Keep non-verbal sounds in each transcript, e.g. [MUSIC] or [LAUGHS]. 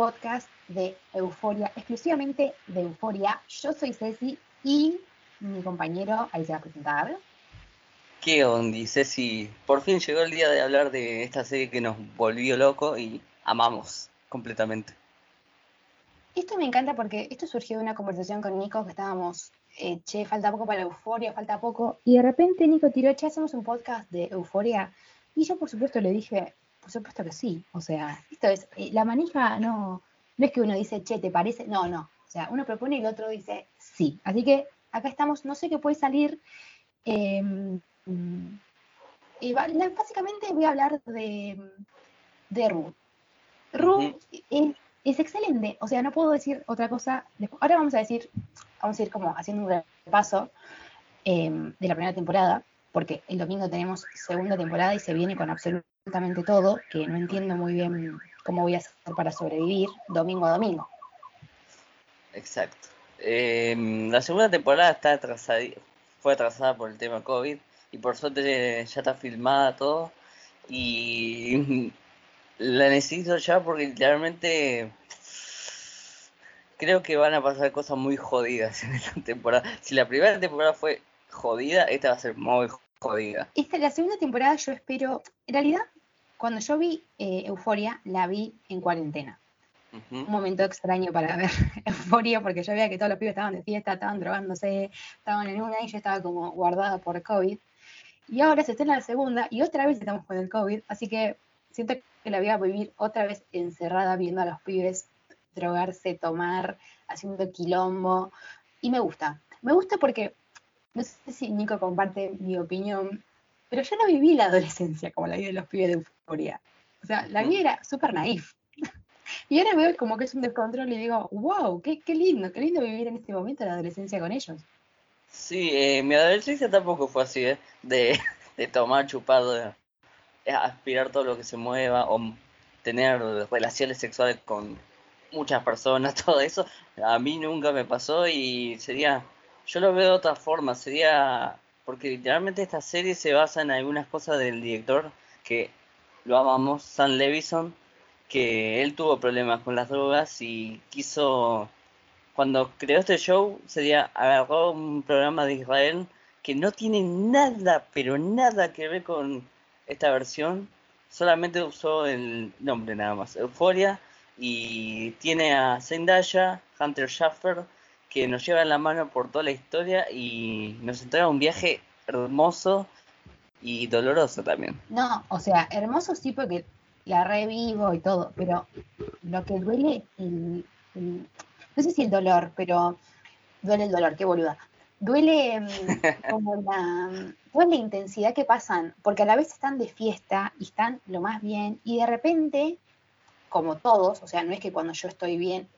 podcast de Euforia, exclusivamente de Euforia. Yo soy Ceci y mi compañero, ahí se va a presentar. ¿Qué onda, Ceci? Por fin llegó el día de hablar de esta serie que nos volvió loco y amamos completamente. Esto me encanta porque esto surgió de una conversación con Nico que estábamos, eh, che, falta poco para la euforia, falta poco. Y de repente Nico tiró, che, hacemos un podcast de euforia. Y yo, por supuesto, le dije, por supuesto que sí. O sea, esto es, eh, la manija no, no es que uno dice, che, ¿te parece? No, no. O sea, uno propone y el otro dice sí. Así que acá estamos, no sé qué puede salir. Em, y básicamente voy a hablar de, de Ru. Ru es, excelente, o sea, no puedo decir otra cosa. Ahora vamos a decir, vamos a ir como haciendo un repaso em, de la primera temporada, porque el domingo tenemos segunda temporada y se viene con absolutamente todo, que no entiendo muy bien cómo voy a hacer para sobrevivir domingo a domingo. Exacto. Em, la segunda temporada está atrasada, fue atrasada por el tema COVID y por suerte ya está filmada todo y [LAUGHS] la necesito ya porque literalmente creo que van a pasar cosas muy jodidas en esta temporada. Si la primera temporada fue jodida, esta va a ser muy jodida. Esta, la segunda temporada yo espero, en realidad, cuando yo vi eh, Euforia, la vi en cuarentena. Un momento extraño para ver [LAUGHS] Euforia, porque yo veía que todos los pibes estaban de fiesta, estaban drogándose, estaban en una y yo estaba como guardada por COVID. Y ahora se está en la segunda y otra vez estamos con el COVID, así que siento que la voy a vivir otra vez encerrada viendo a los pibes drogarse, tomar, haciendo quilombo. Y me gusta. Me gusta porque, no sé si Nico comparte mi opinión, pero yo no viví la adolescencia como la vida de los pibes de euforia. O sea, la vida era súper naif. y ahora veo como que es un descontrol y digo, wow, qué, qué lindo, qué lindo vivir en este momento la adolescencia con ellos. Sí, eh, mi adolescencia tampoco fue así, ¿eh? De, [LAUGHS] de tomar, chupar, de, aspirar todo lo que se mueva o tener relaciones sexuales con muchas personas, [LAUGHS] todo eso, a mí nunca me pasó y sería, yo lo veo de otra forma, sería, porque literalmente esta serie se basa en algunas cosas del director que lo amamos, Sam Levison, que él tuvo problemas con las drogas y quiso, cuando creó este show, sería, agarró un programa de Israel que no tiene nada, pero nada que ver con esta versión solamente usó el nombre nada más, Euforia, y tiene a Zendaya, Hunter Schaffer, que nos lleva la mano por toda la historia y nos entrega un viaje hermoso y doloroso también. No, o sea, hermoso sí porque la revivo y todo, pero lo que duele, no sé si el dolor, pero duele el dolor, qué boluda duele mm, [LAUGHS] como la, la intensidad que pasan, porque a la vez están de fiesta y están lo más bien, y de repente, como todos, o sea, no es que cuando yo estoy bien,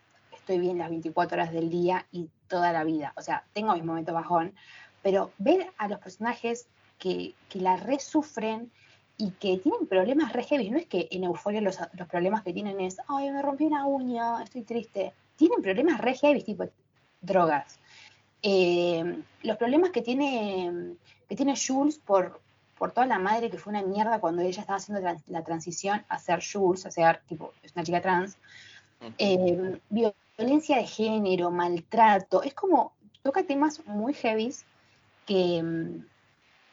estoy bien las 24 horas del día y toda la vida, o sea, tengo mis momentos bajón, pero ver a los personajes que, que la resufren y que tienen problemas re heavy, no es que en Euforia los, los problemas que tienen es, ay, me rompí una uña, estoy triste, tienen problemas re heavy, tipo drogas, eh, los problemas que tiene, que tiene Jules por, por toda la madre que fue una mierda cuando ella estaba haciendo la, transición a ser Jules, a ser tipo, es una chica trans. Eh, violencia de género, maltrato, es como, toca temas muy heavy que,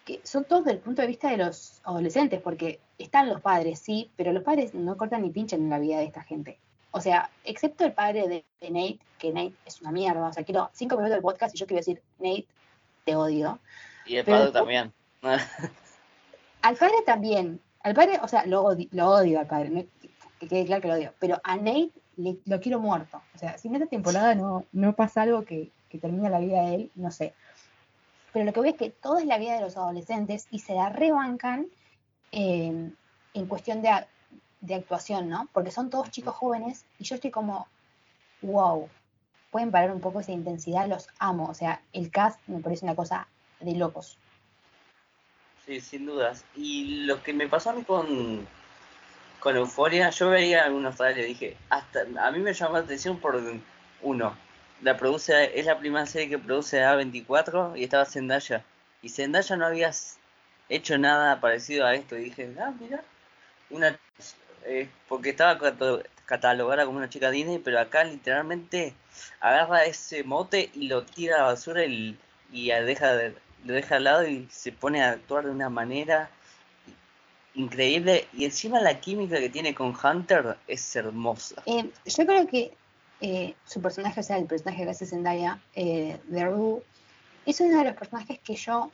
que son todos desde el punto de vista de los adolescentes, porque están los padres, sí, pero los padres no cortan ni pinchan en la vida de esta gente. O sea, excepto el padre de, Nate, que Nate es una mierda. O sea, quiero cinco minutos del podcast y yo quiero decir, Nate, te odio. Y el padre también. [LAUGHS] al padre también. Al padre, o sea, lo odio, lo odio al padre, que quede claro que lo odio. Pero a Nate lo quiero muerto. O sea, si en esta temporada no, no pasa algo que, que termina la vida de él, no sé. Pero lo que voy es que todo es la vida de los adolescentes y se la rebancan en cuestión de de actuación, ¿no? Porque son todos chicos jóvenes y yo estoy como, wow, pueden parar un poco esa intensidad, los amo. O sea, el cast me parece una cosa de locos. Sí, sin dudas. Y lo que me pasó a mí con, con Euforia, yo veía algunos trailers y dije, hasta a mí me llamó la atención por uno. La produce, es la primera serie que produce A24 y estaba Zendaya. Y Zendaya no había hecho nada parecido a esto. Y dije, ah, mira, una eh, porque estaba catalogada como una chica Disney, pero acá literalmente agarra ese mote y lo tira a la basura y, y deja de, lo deja al lado y se pone a actuar de una manera increíble. Y encima la química que tiene con Hunter es hermosa. Eh, yo creo que eh, su personaje, o sea, el personaje que hace Zendaya eh, de Rue, es uno de los personajes que yo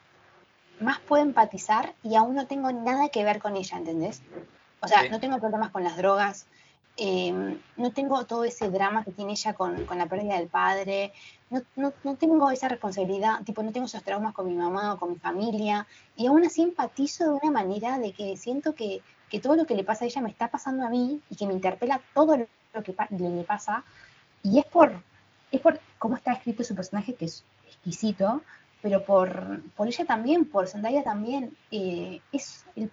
más puedo empatizar y aún no tengo nada que ver con ella, ¿entendés? O sea, no tengo problemas con las drogas, Em, no tengo todo ese drama que tiene ella con, la pérdida del padre, no, no, tengo esa responsabilidad, tipo, no tengo esos traumas con mi mamá o con mi familia, y aún así empatizo de una manera de que siento que, todo lo que le pasa a ella me está pasando a mí y que me interpela todo lo que le pasa, y es por, es por cómo está escrito su personaje, que es exquisito, pero por, por ella también, por Zendaya también, eh, es, el,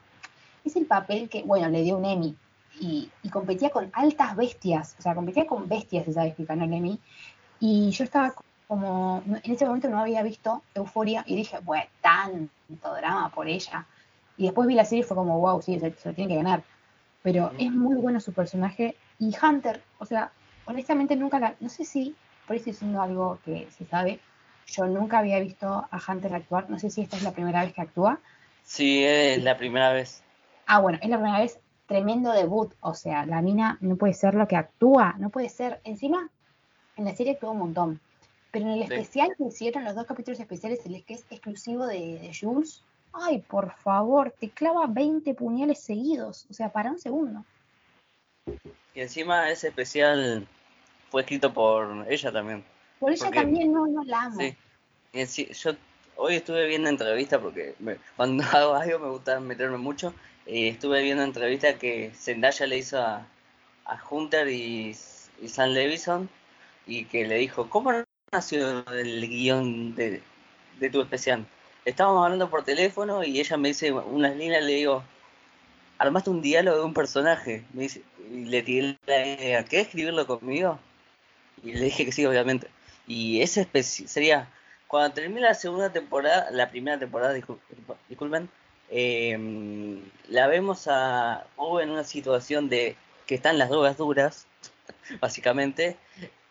es el papel que, bueno, le dio un Emmy, y, competía con altas bestias, o sea, competía con bestias esa que ganó el Y yo estaba como, en ese momento no había visto Euforia y dije, bueno, tanto drama por ella. Y después vi la serie y fue como, wow, sí, se, lo tiene que ganar. Pero es muy bueno su personaje. Y Hunter, o sea, honestamente nunca la, no sé si, por eso diciendo algo que se sabe, yo nunca había visto a Hunter actuar, no sé si esta es la primera vez que actúa. Sí, es la primera vez. Ah, bueno, es la primera vez tremendo debut. O sea, la mina no puede ser lo que actúa, no puede ser. Encima, en la serie actuó un montón. Pero en el especial que hicieron, los dos capítulos especiales, el que es exclusivo de, Jules, ay, por favor, te clava 20 puñales seguidos. O sea, para un segundo. Y encima ese especial fue escrito por ella también. Por ella también, no, no la amo. Sí. yo hoy estuve viendo entrevistas porque cuando [LAUGHS] hago algo me gusta meterme mucho estuve viendo entrevista que Zendaya le hizo a, Hunter y, y, Sam Levison y que le dijo, ¿cómo nació el guion de, tu especial? Estábamos hablando por teléfono y ella me dice unas líneas, le digo, armaste un diálogo de un personaje. Me dice, y le tiré la idea, ¿qué escribirlo conmigo? Y le dije que sí, obviamente. Y ese sería, cuando termine la segunda temporada, la primera temporada, disculpen, eh, la vemos a O en una situación de que están las drogas duras, [LAUGHS] básicamente,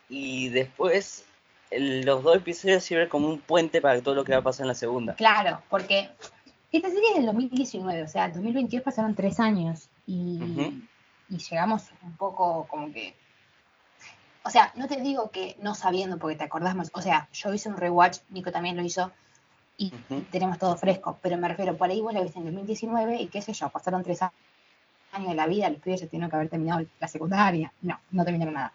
y después los dos episodios sirven como un puente para todo lo que va a pasar en la segunda. Claro, porque esta serie es del 2019, o sea, en 2022 pasaron tres años y, y llegamos un poco como que o sea, no te digo que no sabiendo porque te acordás más, o sea, yo hice un rewatch, Nico también lo hizo, y tenemos todo fresco. Pero me refiero, por ahí vos la viste en 2019 y qué sé yo, pasaron tres años de la vida, los pibes ya tienen que haber terminado la secundaria. No, no terminaron nada.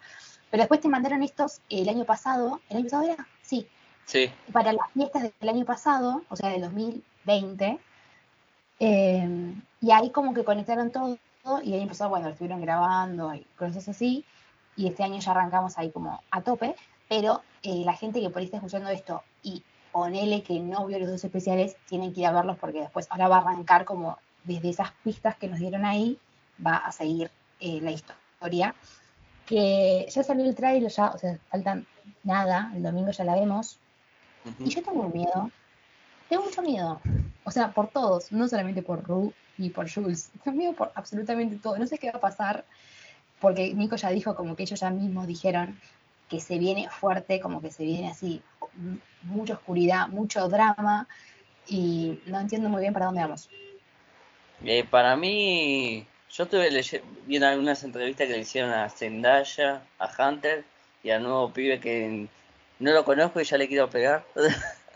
Pero después te mandaron estos el año pasado. ¿El año pasado era? Sí. Sí. Para las fiestas del año pasado, o sea, del 2020. Eh, y ahí como que conectaron todo y año pasado, bueno, lo estuvieron grabando y cosas así. Y este año ya arrancamos ahí como a tope. Pero eh, la gente que por ahí está escuchando esto y ponele que no vio los dos especiales, tienen que ir a verlos porque después ahora va a arrancar como desde esas pistas que nos dieron ahí, va a seguir eh, la historia. Que ya salió el trailer, ya, o sea, faltan nada, el domingo ya la vemos. Y yo tengo miedo, tengo mucho miedo, o sea, por todos, no solamente por Ru y por Jules, tengo miedo por absolutamente todo, no sé qué va a pasar, porque Nico ya dijo como que ellos ya mismos dijeron que se viene fuerte, como que se viene así, mucha oscuridad, mucho drama, y no entiendo muy bien para dónde vamos. Eh, para mí, yo estuve viendo algunas entrevistas que le hicieron a Zendaya, a Hunter y al nuevo pibe que no lo conozco y ya le quiero pegar. [LAUGHS]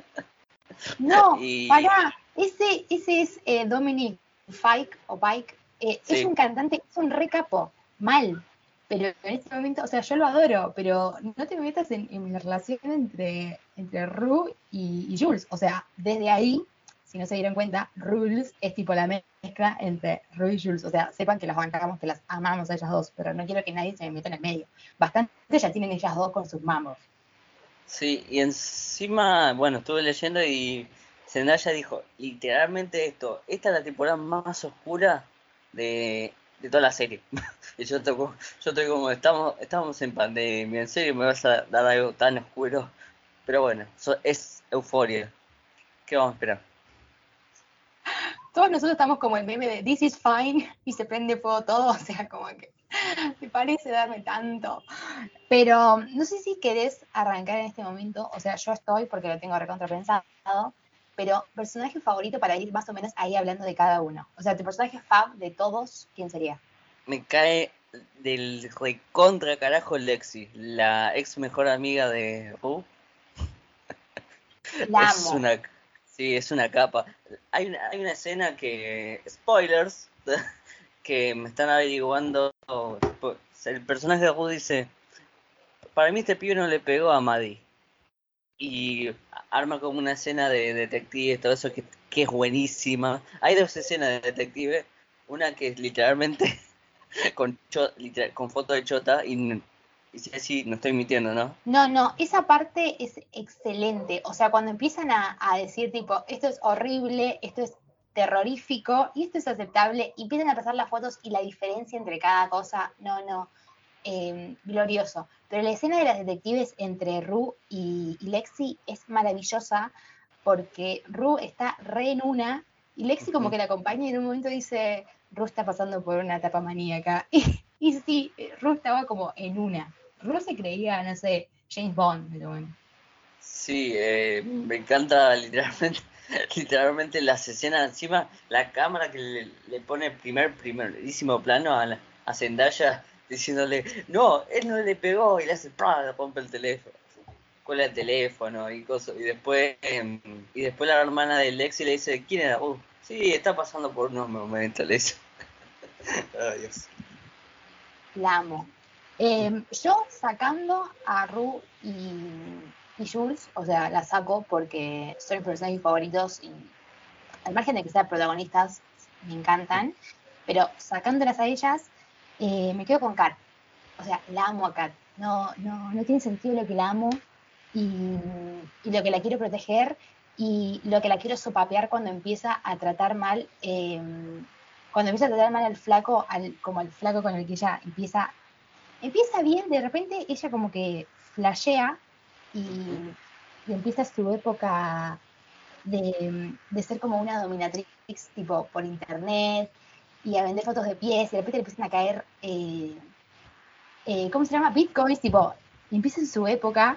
No, [LAUGHS] pará, ese, ese es eh, Dominic Fike o Pike, eh, es un cantante, es un recapo, mal, pero en este momento, o sea, yo lo adoro, pero no te metas en, la relación entre, entre Ru y, Jules. O sea, desde ahí, si no se dieron cuenta, Rules es tipo la mezcla entre Ru y Jules. O sea, sepan que las bancamos, que las amamos a ellas dos, pero no quiero que nadie se me meta en el medio. Bastante ya tienen ellas dos con sus mamos. Sí, y encima, bueno, estuve leyendo y Zendaya dijo literalmente esto, esta es la temporada más oscura de, de toda la serie. [LAUGHS] y yo, toco, yo estoy como, estamos, estamos en pandemia, en serio me vas a dar algo tan oscuro. Pero bueno, es euforia. ¿Qué vamos a esperar? Todos nosotros estamos como el meme de This is fine y se prende fuego todo, [LAUGHS] o sea, como que Me parece darme tanto. Pero no sé si querés arrancar en este momento. O sea, yo estoy porque lo tengo recontrapensado. Pero personaje favorito para ir más o menos ahí hablando de cada uno. O sea, tu personaje fab de todos, ¿quién sería? Me cae del recontra carajo Lexi, la ex mejor amiga de Ru. La Es amo. una, sí, es una capa. Hay una, hay una escena que, spoilers, [LAUGHS] que me están averiguando. po- El personaje de Ru dice: Para mí, este pibe no le pegó a Maddie. Y arma como una escena de detective, todo eso que, que es buenísima. Hay dos escenas de detective. Una que es literalmente [LAUGHS] con, cho- literal- con foto de Chota y sí, sí, no estoy mintiendo, ¿no? No, no, esa parte es excelente. O sea, cuando empiezan a, a decir tipo, esto es horrible, esto es terrorífico y esto es aceptable, y empiezan a pasar las fotos y la diferencia entre cada cosa, no, no, eh, glorioso. Pero la escena de las detectives entre Ru y, y Lexi es maravillosa porque Ru está re en una y Lexi como que la acompaña y en un momento dice, Ru está pasando por una etapa maníaca. [LAUGHS] Y, y sí, Ru estaba como en una. Ru se creía, no sé, James Bond, pero bueno. Sí, eh, me encanta literalmente, [LAUGHS] literalmente las escenas encima, la cámara que le, le pone primer, primerísimo plano a, la- a Zendaya diciéndole, no, él no le pegó y le hace, le rompe el teléfono, cuela el teléfono y cosas, y después, em, y después la hermana de Lexi le dice, ¿quién era? Uh, sí, está pasando por unos momentos, le dice. [LAUGHS] Ay, Dios. La amo. Eh, yo sacando a Ru y, y Jules, o sea, la saco porque son mis personajes favoritos y al margen de que sean protagonistas, me encantan, pero sacándolas a ellas, eh, me quedo con Kat. O sea, la amo a Kat. No, no, no tiene sentido lo que la amo y, lo que la quiero proteger y lo que la quiero sopapear cuando empieza a tratar mal, eh, cuando empieza a tratar mal al flaco, al, como al flaco con el que ella empieza, empieza bien, de repente ella como que flashea y, empieza su época de, ser como una dominatrix tipo por internet y a vender fotos de pies y de repente le empiezan a caer, eh, eh, ¿cómo se llama? Bitcoins, tipo, y empieza en su época.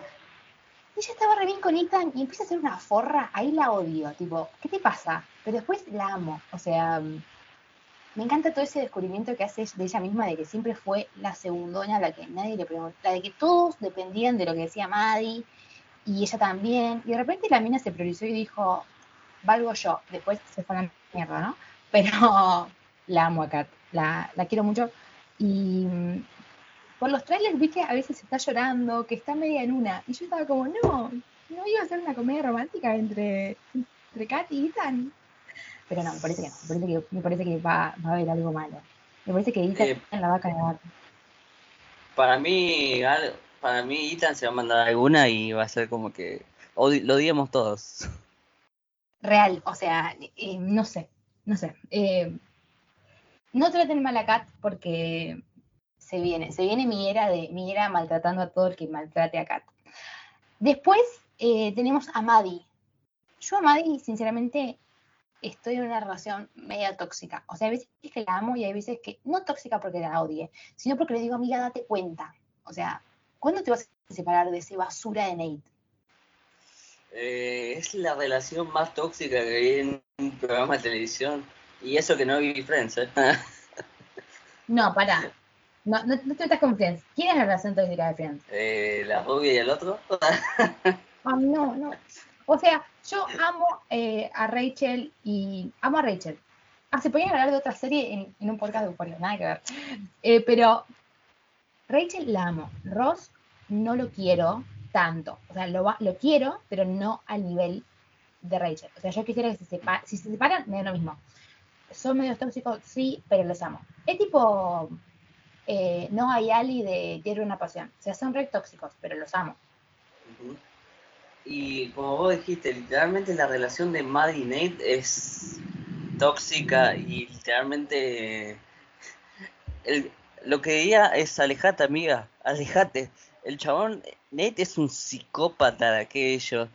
Y ella estaba re bien con Ethan y empieza a hacer una forra, ahí la odio, tipo, ¿qué te pasa? Pero después la amo, o sea, me encanta todo ese descubrimiento que hace de ella misma de que siempre fue la segundona, la que nadie le preguntó, la de que todos dependían de lo que decía Maddie y ella también. Y de repente la mina se priorizó y dijo, valgo yo. Después se fue a la mierda, ¿no? Pero [LAUGHS] la amo a Kat, la, la quiero mucho. Y mm, por los trailers vi que a veces está llorando, que está media en una. Y yo estaba como, no, no iba a ser una comedia romántica entre, entre Kat y Ethan. Pero no, me parece que no. Me parece que, me parece que va, va a haber algo malo. Me parece que Ethan Eh, la va a cagar. Para mí, para mí Ethan se va a mandar alguna y va a ser como que lo odiamos todos. Real, o sea, eh, no sé, no sé. Eh, no traten mal a Kat porque se viene, se viene mi era de mi era maltratando a todo el que maltrate a Kat. Después eh, tenemos a Maddie. Yo a Maddie, sinceramente, estoy en una relación media tóxica. O sea, hay veces que la amo y hay veces que, no tóxica porque la odie, sino porque le digo, amiga, date cuenta. O sea, ¿cuándo te vas a separar de ese basura de Nate? Eh, es la relación más tóxica que vi en un programa de televisión. Y eso que no vi Friends, ¿eh? [LAUGHS] No, pará. No, no, no te metas con Friends. ¿Quién es la relación tóxica de Friends? Eh, la rubia y el otro. Ay, [LAUGHS] no, no. O sea, yo amo eh, a Rachel y amo a Rachel. Ah, se podían hablar de otra serie en, un podcast de Euphoria, nada que ver. Eh, pero Rachel la amo. Ross no lo quiero tanto. O sea, lo, lo quiero, pero no al nivel de Rachel. O sea, yo quisiera que se separen. Si se separan, me da lo mismo. Son medios tóxicos, sí, pero los amo. Es tipo eh, no hay Ali de Quiero una pasión. O sea, son re tóxicos, pero los amo. Ujú. Y como vos dijiste, literalmente la relación de Maddie y Nate es tóxica y literalmente el- lo que diría es alejate amiga, alejate. El chabón, Nate es un psicópata de aquello.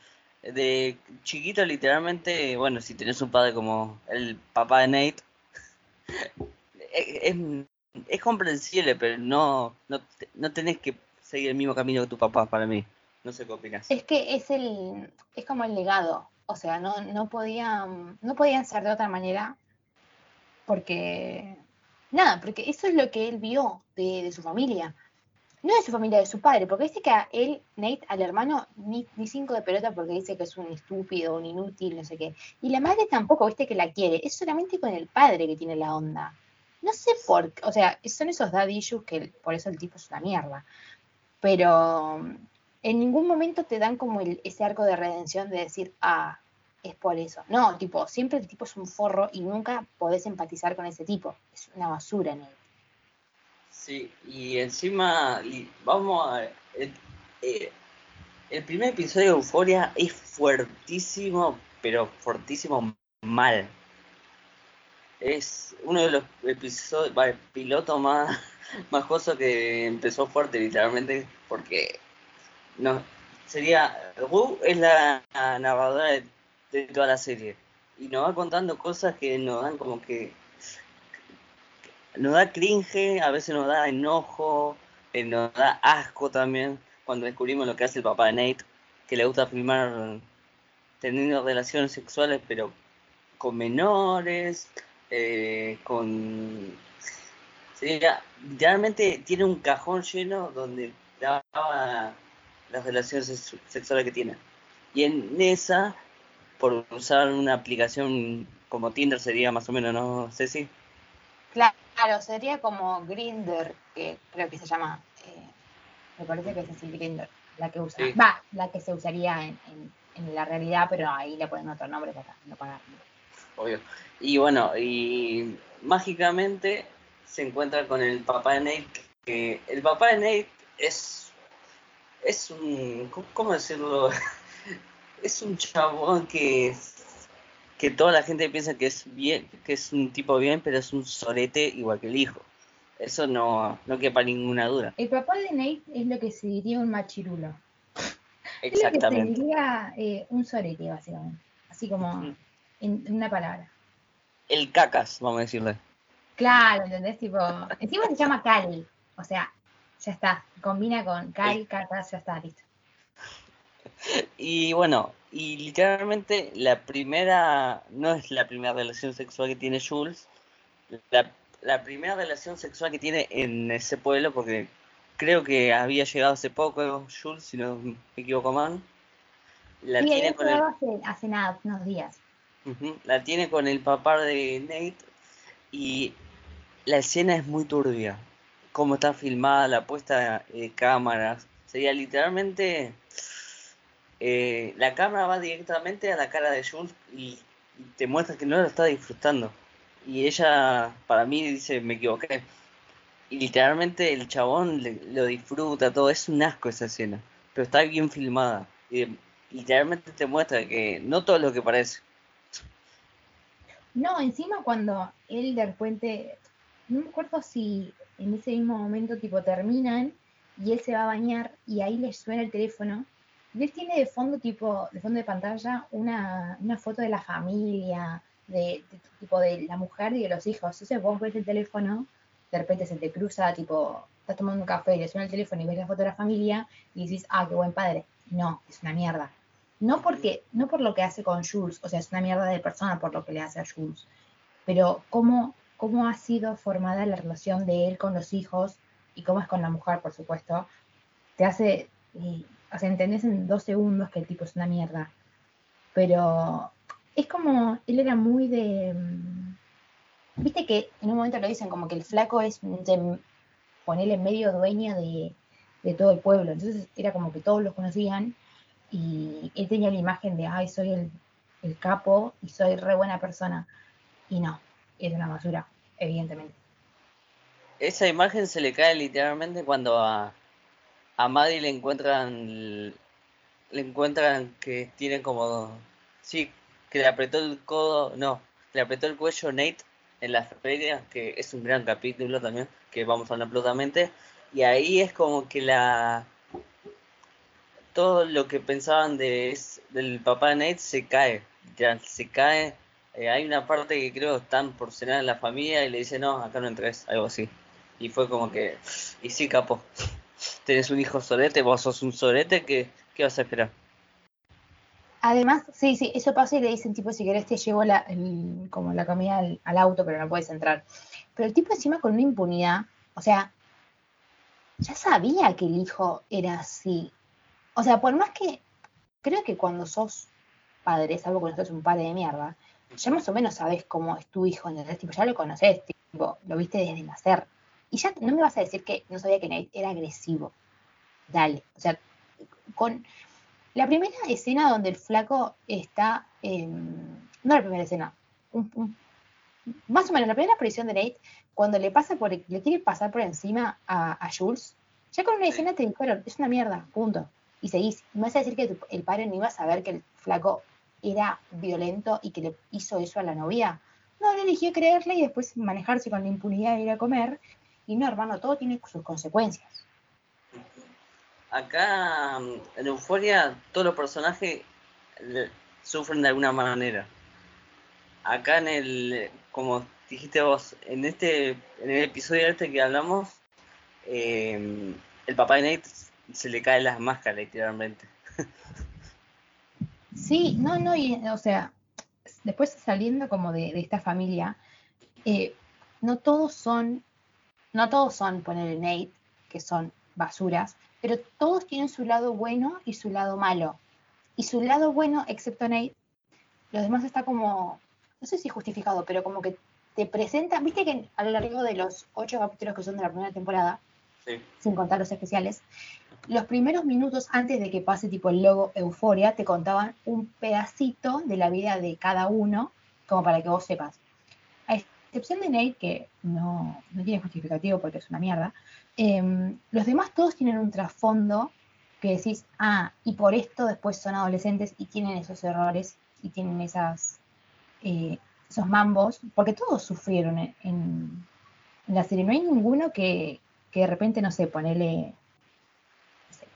De chiquito literalmente, bueno, si tenés un padre como el papá de Nate, [LAUGHS] es, es comprensible, pero no, no, no tenés que seguir el mismo camino que tu papá para mí. No sé qué opinas. Es que es el, es como el legado. O sea, no, no podían, no podían ser de otra manera. Porque, nada, porque eso es lo que él vio de, su familia. No de su familia, de su padre, porque dice que a él, Nate, al hermano, ni, ni cinco de pelota porque dice que es un estúpido, un inútil, no sé qué. Y la madre tampoco, viste que la quiere, es solamente con el padre que tiene la onda. No sé por qué, o sea, son esos daddy issues que por eso el tipo es una mierda. Pero en ningún momento te dan como el, ese arco de redención de decir, ah, es por eso. No, tipo, siempre el tipo es un forro y nunca podés empatizar con ese tipo. Es una basura en él. Sí, y encima, vamos a... El, eh, el primer episodio de Euforia es fuertísimo, pero fuertísimo mal. Es uno de los episodios, piloto más, [LAUGHS] más que empezó fuerte, literalmente, porque no sería. Wu es la narradora de, toda la serie y nos va contando cosas que nos dan como que nos da cringe, a veces nos da enojo, eh, nos da asco también cuando descubrimos lo que hace el papá de Nate, que le gusta filmar teniendo relaciones sexuales pero con menores, eh, con... Sería, realmente tiene un cajón lleno donde graba las relaciones sex- sexuales que tiene. Y en esa, por usar una aplicación como Tinder sería más o menos, ¿no, Ceci? Claro, sería como Grinder, que creo que se llama, eh, me parece que es así Grinder, la que usa, Sí. va, la que se usaría en, en- en la realidad, pero ahí le ponen otro nombre para no pagar. obvio. Y bueno, y mágicamente se encuentra con el papá de Nate, que el papá de Nate es, es un, ¿cómo- ¿cómo decirlo? [LAUGHS] Es un chabón que, que toda la gente piensa que es bien, que es un tipo bien, pero es un sorete igual que el hijo. Eso no, no quepa ninguna duda. El papá de Nate es lo que se diría un machirulo. [LAUGHS] Es lo que se Exactamente. diría eh, un sorete, básicamente. Así como en una palabra. El cacas, vamos a decirle. Claro, ¿entendés? Tipo, encima se llama Cali. O sea, ya está. Combina con Cal, Cacas, ya está, listo. Y bueno, y literalmente la primera, no es la primera relación sexual que tiene Jules, la, la primera relación sexual que tiene en ese pueblo, porque creo que había llegado hace poco Jules, si no me equivoco mal, la Sí, tiene con el, hace, hace nada, unos días. La tiene con el papá de Nate y la escena es muy turbia, cómo está filmada, la puesta de cámaras, sería literalmente eh, la cámara va directamente a la cara de Jules y, te muestra que no lo está disfrutando. Y ella, para mí, dice, me equivoqué. Y literalmente el chabón le- lo disfruta, todo. Es un asco esa escena. Pero está bien filmada. Y literalmente te muestra que no todo lo que parece. No, encima cuando él de repente, no me acuerdo si en ese mismo momento tipo terminan y él se va a bañar y ahí le suena el teléfono. Y él tiene de fondo tipo, de fondo de pantalla una, una foto de la familia, de, de- tipo de la mujer y de los hijos. Entonces vos ves el teléfono, de repente se te cruza, tipo, estás tomando un café y le suena el teléfono y ves la foto de la familia y dices, ah, qué buen padre. No, es una mierda. No porque, no por lo que hace con Jules, o sea, es una mierda de persona por lo que le hace a Jules, pero cómo, cómo ha sido formada la relación de él con los hijos y cómo es con la mujer, por supuesto, te hace, eh, o sea, entendés en dos segundos que el tipo es una mierda. Pero es como, él era muy de, mm, viste que en un momento lo dicen como que el flaco es de ponerle medio dueño de, todo el pueblo, entonces era como que todos lo conocían y él tenía la imagen de, ay, soy el capo y soy re buena persona. Y no, es una basura, evidentemente. Esa imagen se le cae literalmente cuando a, a Maddie le encuentran le encuentran que tiene como sí, que le apretó el codo, no, le apretó el cuello Nate en la feria, que es un gran capítulo también, que vamos a hablar prontamente, y ahí es como que la todo lo que pensaban de del papá de Nate se cae, ya se cae. Eh, hay una parte que creo están por cenar en la familia y le dice no, acá no entres, algo así. Y fue como que, y sí, capo, tenés un hijo sorete, vos sos un sorete, ¿qué, qué vas a esperar? Además, sí, sí, eso pasa y le dicen, tipo, si querés te llevo la, como la comida al, auto, pero no puedes entrar. Pero el tipo encima con una impunidad, o sea, ya sabía que el hijo era así. O sea, por más que, creo que cuando sos padre, salvo cuando sos un padre de mierda, ya más o menos sabes cómo es tu hijo, ¿entendés? Tipo, ya lo conoces, tipo, lo viste desde nacer. Y ya no me vas a decir que no sabía que Nate era agresivo. Dale. O sea, con la primera escena donde el flaco está, no la primera escena, más o menos la primera aparición de Nate, cuando le pasa por, le quiere pasar por encima a, Jules, ya con una escena te dijeron, es una mierda, punto. Y seguís. me vas a decir que el padre no iba a saber que el flaco era violento y que le hizo eso a la novia. No, él eligió creerle y después manejarse con la impunidad de ir a comer. Y no, hermano, todo tiene sus consecuencias acá en Euforia todos los personajes sufren de alguna manera. Acá en el, como dijiste vos, en este, en el episodio este que hablamos, em, el papá de Nate se le caen las máscaras literalmente. [LAUGHS] Sí, no, no, y, o sea, después saliendo como de, esta familia, eh, no todos son, no todos son, poner Nate, que son basuras, pero todos tienen su lado bueno y su lado malo. Y su lado bueno, excepto Nate, los demás está como, no sé si justificado, pero como que te presenta, viste que a lo largo de los ocho capítulos que son de la primera temporada, sin contar los especiales, los primeros minutos antes de que pase tipo el logo Euforia, te contaban un pedacito de la vida de cada uno, como para que vos sepas. A excepción de Nate, que no, no tiene justificativo porque es una mierda, Em, los demás todos tienen un trasfondo que decís, ah, y por esto después son adolescentes y tienen esos errores y tienen esas, eh, esos mambos, porque todos sufrieron en, la serie. No hay ninguno que, de repente, no sé, ponele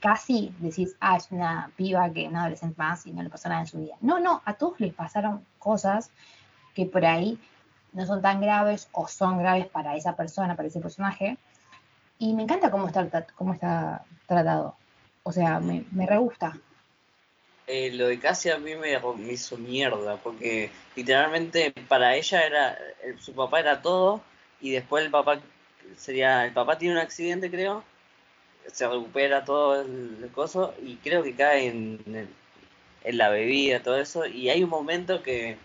casi decís, ah, es una piba que una adolescente más y no le pasó nada en su vida. No, no, a todos les pasaron cosas que por ahí no son tan graves o son graves para esa persona, para ese personaje, y me encanta cómo está, cómo está tratado. O sea, me, me re gusta. Eh, lo de Cassie a mí me, hizo mierda, porque literalmente para ella era, eh, su papá era todo, y después el papá sería, el papá tiene un accidente creo, se recupera todo el, coso, y creo que cae en, en, la bebida, todo eso, y hay un momento que,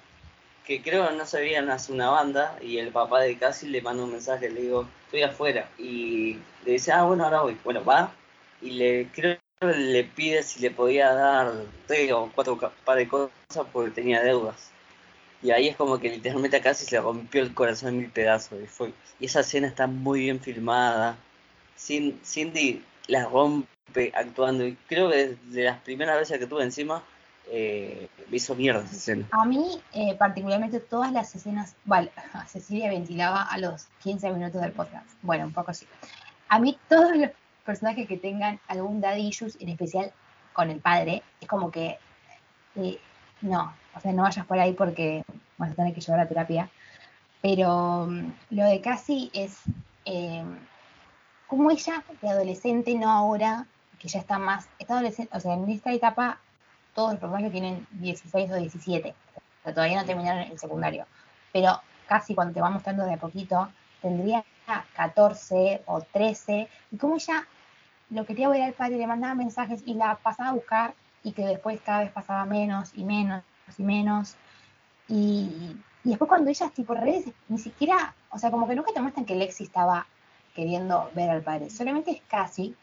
que creo no se veían hace una banda, y el papá de Cassie le manda un mensaje, le digo, estoy afuera. Y le dice, ah, bueno, ahora voy. Bueno, va. Y le creo le pide si le podía dar tres o cuatro par de cosas porque tenía deudas. Y ahí es como que literalmente casi se le rompió el corazón en mil pedazos. Y, fue, y esa escena está muy bien filmada. Cindy la rompe actuando. Y creo que de las primeras veces que tuve encima, eh, me hizo mierda esa escena. A mí, eh, particularmente, todas las escenas. Vale, [LAUGHS] Cecilia ventilaba a los 15 minutos del podcast. Bueno, un poco así. A mí, todos los personajes que tengan algún daddy issues, en especial con el padre, es como que. Eh, no, o sea, no vayas por ahí porque vas a tener que llevar a terapia. Pero mm, lo de Casi es. Como ella, de adolescente, no ahora, que ya está más. Está adolescente, o sea, en esta etapa todos los personajes tienen 16 o 17, o sea, todavía no terminaron el secundario, pero casi cuando te va mostrando de a poquito, tendría 14 o 13, y como ella lo quería ver al padre, le mandaba mensajes y la pasaba a buscar, y que después cada vez pasaba menos y menos y menos, y, y después cuando ella, tipo redes, ni siquiera, o sea, como que nunca te muestran que Lexi estaba queriendo ver al padre, solamente es casi,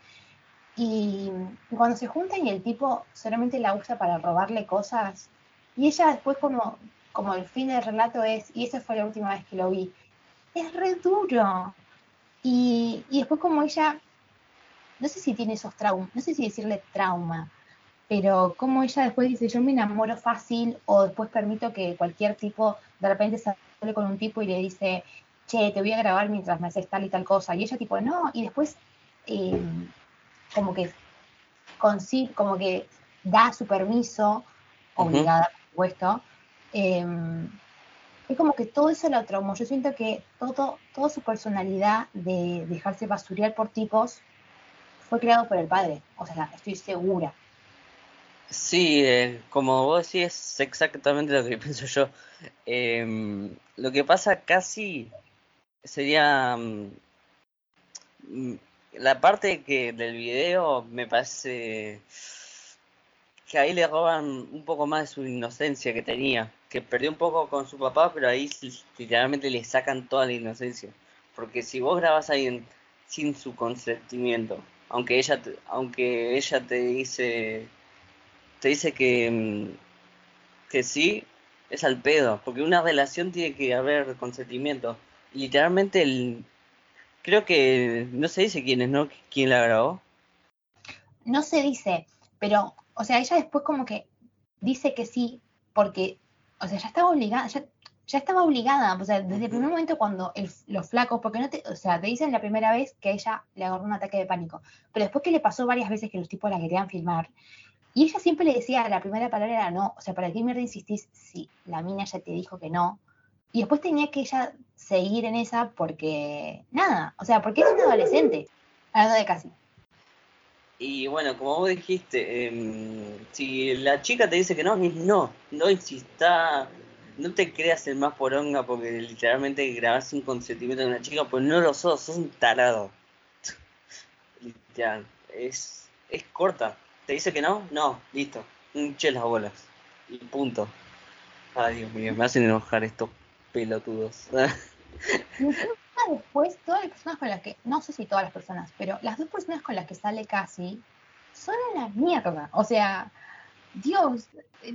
y cuando se juntan y el tipo solamente la usa para robarle cosas, y ella después como, como el fin del relato es, y esa fue la última vez que lo vi, es re duro. Y, y después como ella, no sé si tiene esos traumas, no sé si decirle trauma, pero como ella después dice, yo me enamoro fácil, o después permito que cualquier tipo de repente sale con un tipo y le dice, che, te voy a grabar mientras me haces tal y tal cosa, y ella tipo, no, y después... Eh, como que como que da su permiso, obligada, por supuesto, em, es como que todo eso lo traumó. Yo siento que todo, toda su personalidad de dejarse basurear por tipos fue creado por el padre. O sea, estoy segura. Sí, eh, como vos decís, es exactamente lo que [LAUGHS] pienso yo. Em, lo que pasa casi sería mm, la parte que del video me parece que ahí le roban un poco más de su inocencia que tenía, que perdió un poco con su papá, pero ahí literalmente le sacan toda la inocencia. Porque si vos grabas ahí sin su consentimiento, aunque ella te, aunque ella te dice te dice que mm, que sí, es al pedo, porque una relación tiene que haber consentimiento. Literalmente el creo que no se dice quién es, ¿no? ¿Quién la grabó? No se dice, pero o sea, ella después como que dice que sí, porque, o sea, ya estaba obligada, ya, estaba obligada, o sea, desde el primer momento cuando los flacos, porque no te, o sea, te dicen la primera vez que a ella le agarró un ataque de pánico, pero después que le pasó varias veces que los tipos la querían filmar, y ella siempre le decía, la primera palabra era no, o sea, ¿para qué mierda insistís si la mina ya te dijo que no? Y después tenía que ella seguir en esa porque, nada, o sea, porque es una adolescente, hablando de casi. Y bueno, como vos dijiste, em, si la chica te dice que no, no, no insista, no te creas el más poronga porque literalmente grabas un consentimiento de una chica, pues no lo sos, sos un tarado. [LAUGHS] Literal, es, es corta. ¿Te dice que no? No, listo. Che las bolas. Y punto. Ay, Dios mío, me hacen enojar estos pelotudos. [LAUGHS] después, todas las personas con las que, no sé si todas las personas, pero las dos personas con las que sale casi son una mierda. O sea, Dios,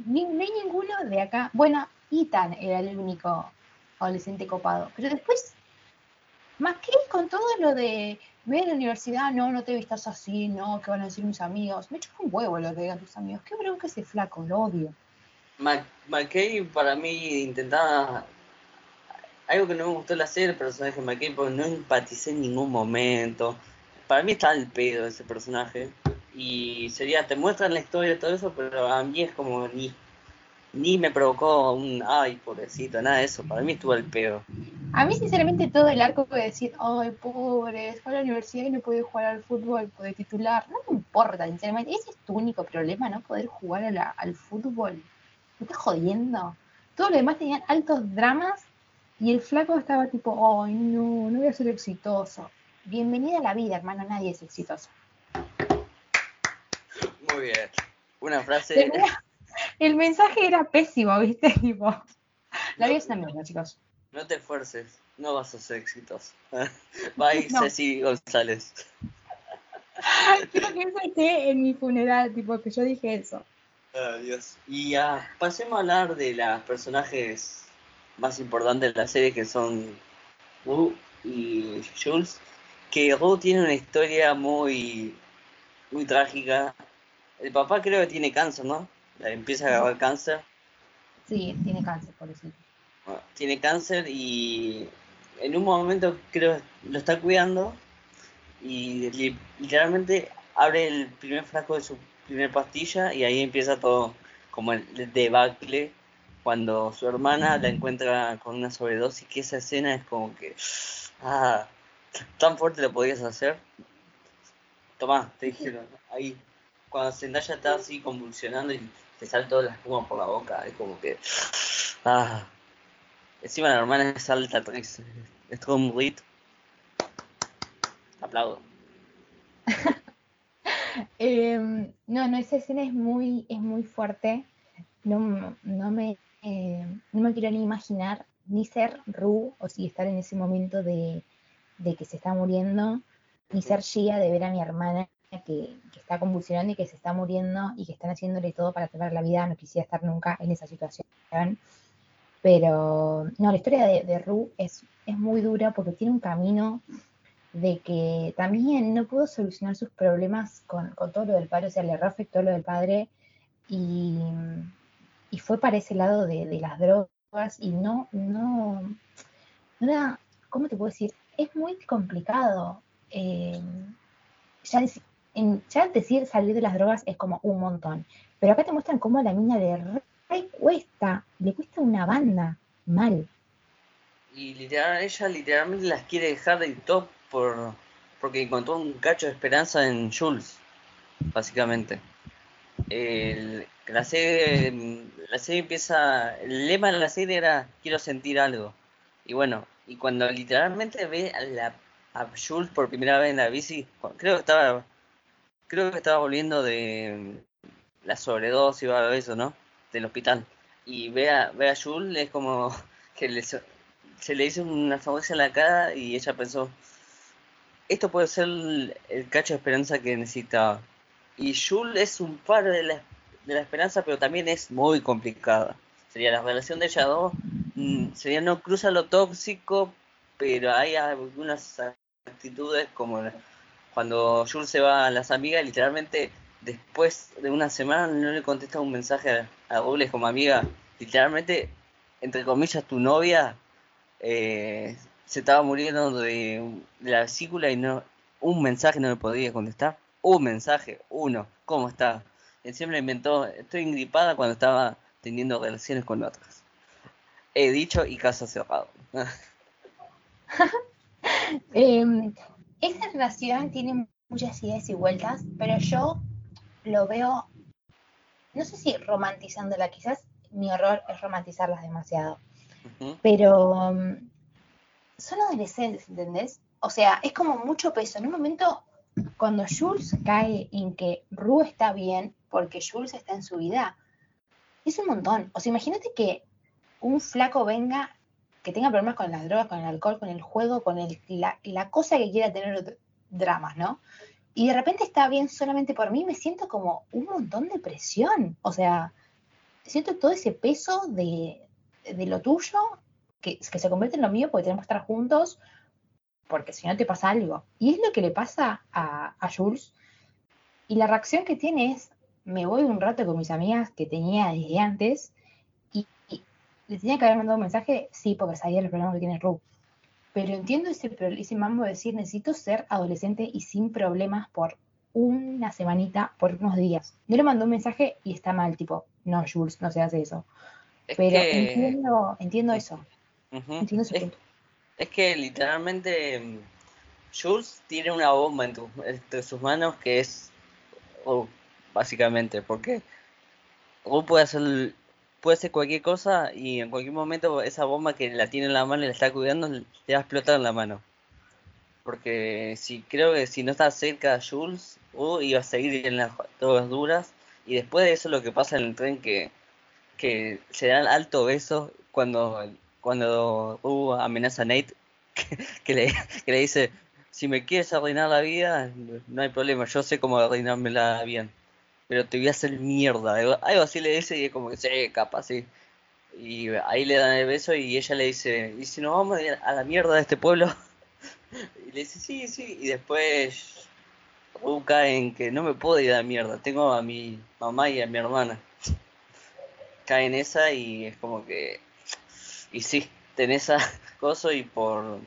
ni, no hay ninguno de acá. Bueno, Ethan era el único adolescente copado, pero después, más que con todo lo de ve a la universidad, no, no te vistas así, no, que van a decir mis amigos. Me echo un huevo lo que digan tus amigos. Qué bronca ese flaco, lo odio. McKay para mí intentaba algo que no me gustó la serie, el personaje de McKay, porque no empaticé en ningún momento. Para mí está al pedo ese personaje. Y sería, te muestran la historia y todo eso, pero a mí es como ni, ni me provocó un ay, pobrecito, nada de eso. Para mí estuvo al pedo. A mí, sinceramente, todo el arco de decir, ay, pobre, fue a la universidad y no puede jugar al fútbol, puede titular, no me importa, sinceramente. Ese es tu único problema, no poder jugar al fútbol. ¿Me estás jodiendo? Todo lo demás tenían altos dramas y el flaco estaba tipo, ay, no, no voy a ser exitoso. Bienvenida a la vida, hermano, nadie es exitoso. Muy bien. Una frase. El mensaje era pésimo, ¿viste? [LAUGHS] Tipo, la vida es una mierda, chicos. No te esfuerces, no vas a ser exitoso. [LAUGHS] Bye, Ceci González. [LAUGHS] Quiero que esté en mi funeral, tipo, que yo dije eso. Adiós. Y ya, pasemos a hablar de los personajes más importantes de la serie que son Wu y Jules, que Wu tiene una historia muy muy trágica. El papá creo que tiene cáncer, ¿no? Empieza a agarrar cáncer. Sí, tiene cáncer, por eso. tiene cáncer y en un momento creo lo está cuidando y literalmente abre el primer frasco de su primer pastilla y ahí empieza todo como el debacle cuando su hermana la encuentra con una sobredosis, que esa escena es como que, ah, tan fuerte lo podías hacer. Tomá, te dijeron, ahí, cuando Zendaya está así convulsionando y te sale toda la espuma por la boca, es como que, ah, encima la hermana es alta, es, es todo un rit. Aplaudo. [LAUGHS] Em, no, no, esa escena es muy, es muy fuerte. No, no me eh, no me quiero ni imaginar ni ser Ru, o si estar en ese momento de, que se está muriendo, ni ser Gia de ver a mi hermana que, está convulsionando y que se está muriendo y que están haciéndole todo para salvar la vida. No quisiera estar nunca en esa situación. Pero no, la historia de, Ru es, es muy dura porque tiene un camino de que también no pudo solucionar sus problemas con, con todo lo del padre, o sea, le reafectó lo del padre y y fue para ese lado de, las drogas y no, no, no ¿cómo te puedo decir? Es muy complicado. Eh, ya, en, decir salir de las drogas es como un montón, pero acá te muestran cómo a la niña le cuesta, le cuesta una banda mal. Y literal, ella literalmente las quiere dejar de top por porque encontró un cacho de esperanza en Jules, básicamente. La serie la serie empieza el lema de la serie era quiero sentir algo y bueno y cuando literalmente ve a, la, a Jules por primera vez en la bici creo que estaba creo que estaba volviendo de la sobredosis o algo de eso no del hospital. Y ve a, ve a Jules es como [LAUGHS] que se le hizo una famosa en la cara y ella pensó esto puede ser el, cacho de esperanza que necesitaba y Jules es un par de la, de la esperanza pero también es muy complicada sería la relación de ellas dos mm, sería no cruza lo tóxico pero hay algunas actitudes como cuando Jules se va a las amigas literalmente después de una semana no le contesta un mensaje a, a como amiga literalmente entre comillas, tu novia eh, se estaba muriendo de, la vesícula y no un mensaje no le podía contestar. Un mensaje, uno, ¿cómo está? Encima le inventó, estoy ingripada cuando estaba teniendo relaciones con otras. He dicho y caso cerrado. [LAUGHS] eh, esa relación tiene muchas ideas y vueltas, pero yo lo veo, no sé si romantizándola, quizás mi horror es romantizarlas demasiado. Pero um, son adolescentes, ¿entendés? O sea, es como mucho peso. En un momento, cuando Jules cae en que Ru está bien, porque Jules está en su vida, es un montón. O sea, imagínate que un flaco venga, que tenga problemas con las drogas, con el alcohol, con el juego, con el, la, cosa que quiera tener dramas, ¿no? Y de repente está bien solamente por mí, me siento como un montón de presión. O sea, siento todo ese peso de, lo tuyo que, se convierte en lo mío porque tenemos que estar juntos, porque si no te pasa algo. Y es lo que le pasa a, Jules. Y la reacción que tiene es, me voy un rato con mis amigas que tenía desde antes y, le tenía que haber mandado un mensaje, sí, porque sabía el problema que tiene Ru. Pero entiendo ese, ese mambo de decir, necesito ser adolescente y sin problemas por una semanita, por unos días. No le mandó un mensaje y está mal, tipo, no, Jules, no se hace eso. Pero entiendo, entiendo eso. Entiendo ese es, punto. Es que literalmente mm, Jules tiene una bomba entre sus manos que es oh, básicamente, porque o puede hacer puede hacer cualquier cosa y en cualquier momento esa bomba que la tiene en la mano y la está cuidando le va a explotar en la mano. Porque si creo que si no está cerca de Jules, uh, iba a seguir en las drogas duras y después de eso lo que pasa en el tren que, que se da alto beso cuando, cuando uh, amenaza a Nate, [LAUGHS] que, le, que le dice, si me quieres arruinar la vida, no hay problema, yo sé cómo arruinármela bien, pero te voy a hacer mierda. Algo así le dice y es como que sí, capaz, sí. Y ahí le dan el beso y ella le dice, ¿y si nos vamos a la mierda de este pueblo? [LAUGHS] Y le dice, sí, sí, y después busca en que no me puedo ir a la mierda, tengo a mi mamá y a mi hermana. [LAUGHS] Cae en esa y es como que. Y sí, tenés esa [LAUGHS] cosa y por.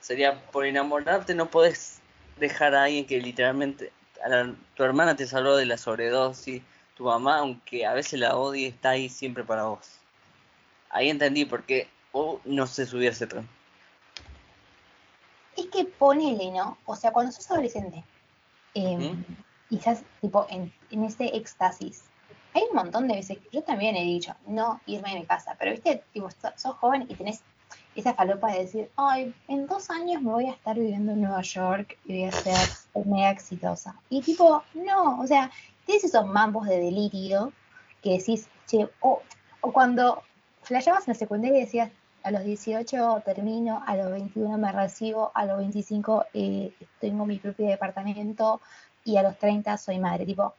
Sería por enamorarte, no podés dejar a alguien que literalmente. A tu hermana te salvó de la sobredosis, tu mamá, aunque a veces la odie, está ahí siempre para vos. Ahí entendí por qué o no se subía ese tren. Es que ponele, ¿no? O sea, cuando sos adolescente, eh, quizás tipo en, en, ese éxtasis. Hay un montón de veces, yo también he dicho, no irme de mi casa, pero viste, tipo, sos joven y tenés esa falopa de decir, ay, en dos años me voy a estar viviendo en Nueva York y voy a ser mega exitosa. Y tipo, no, o sea, tienes esos mambos de delirio que decís, che, o, o cuando flasheabas en la secundaria y decías, a los 18 termino, a los 21 me recibo, a los 25 eh, tengo mi propio departamento y a los 30 soy madre. Tipo,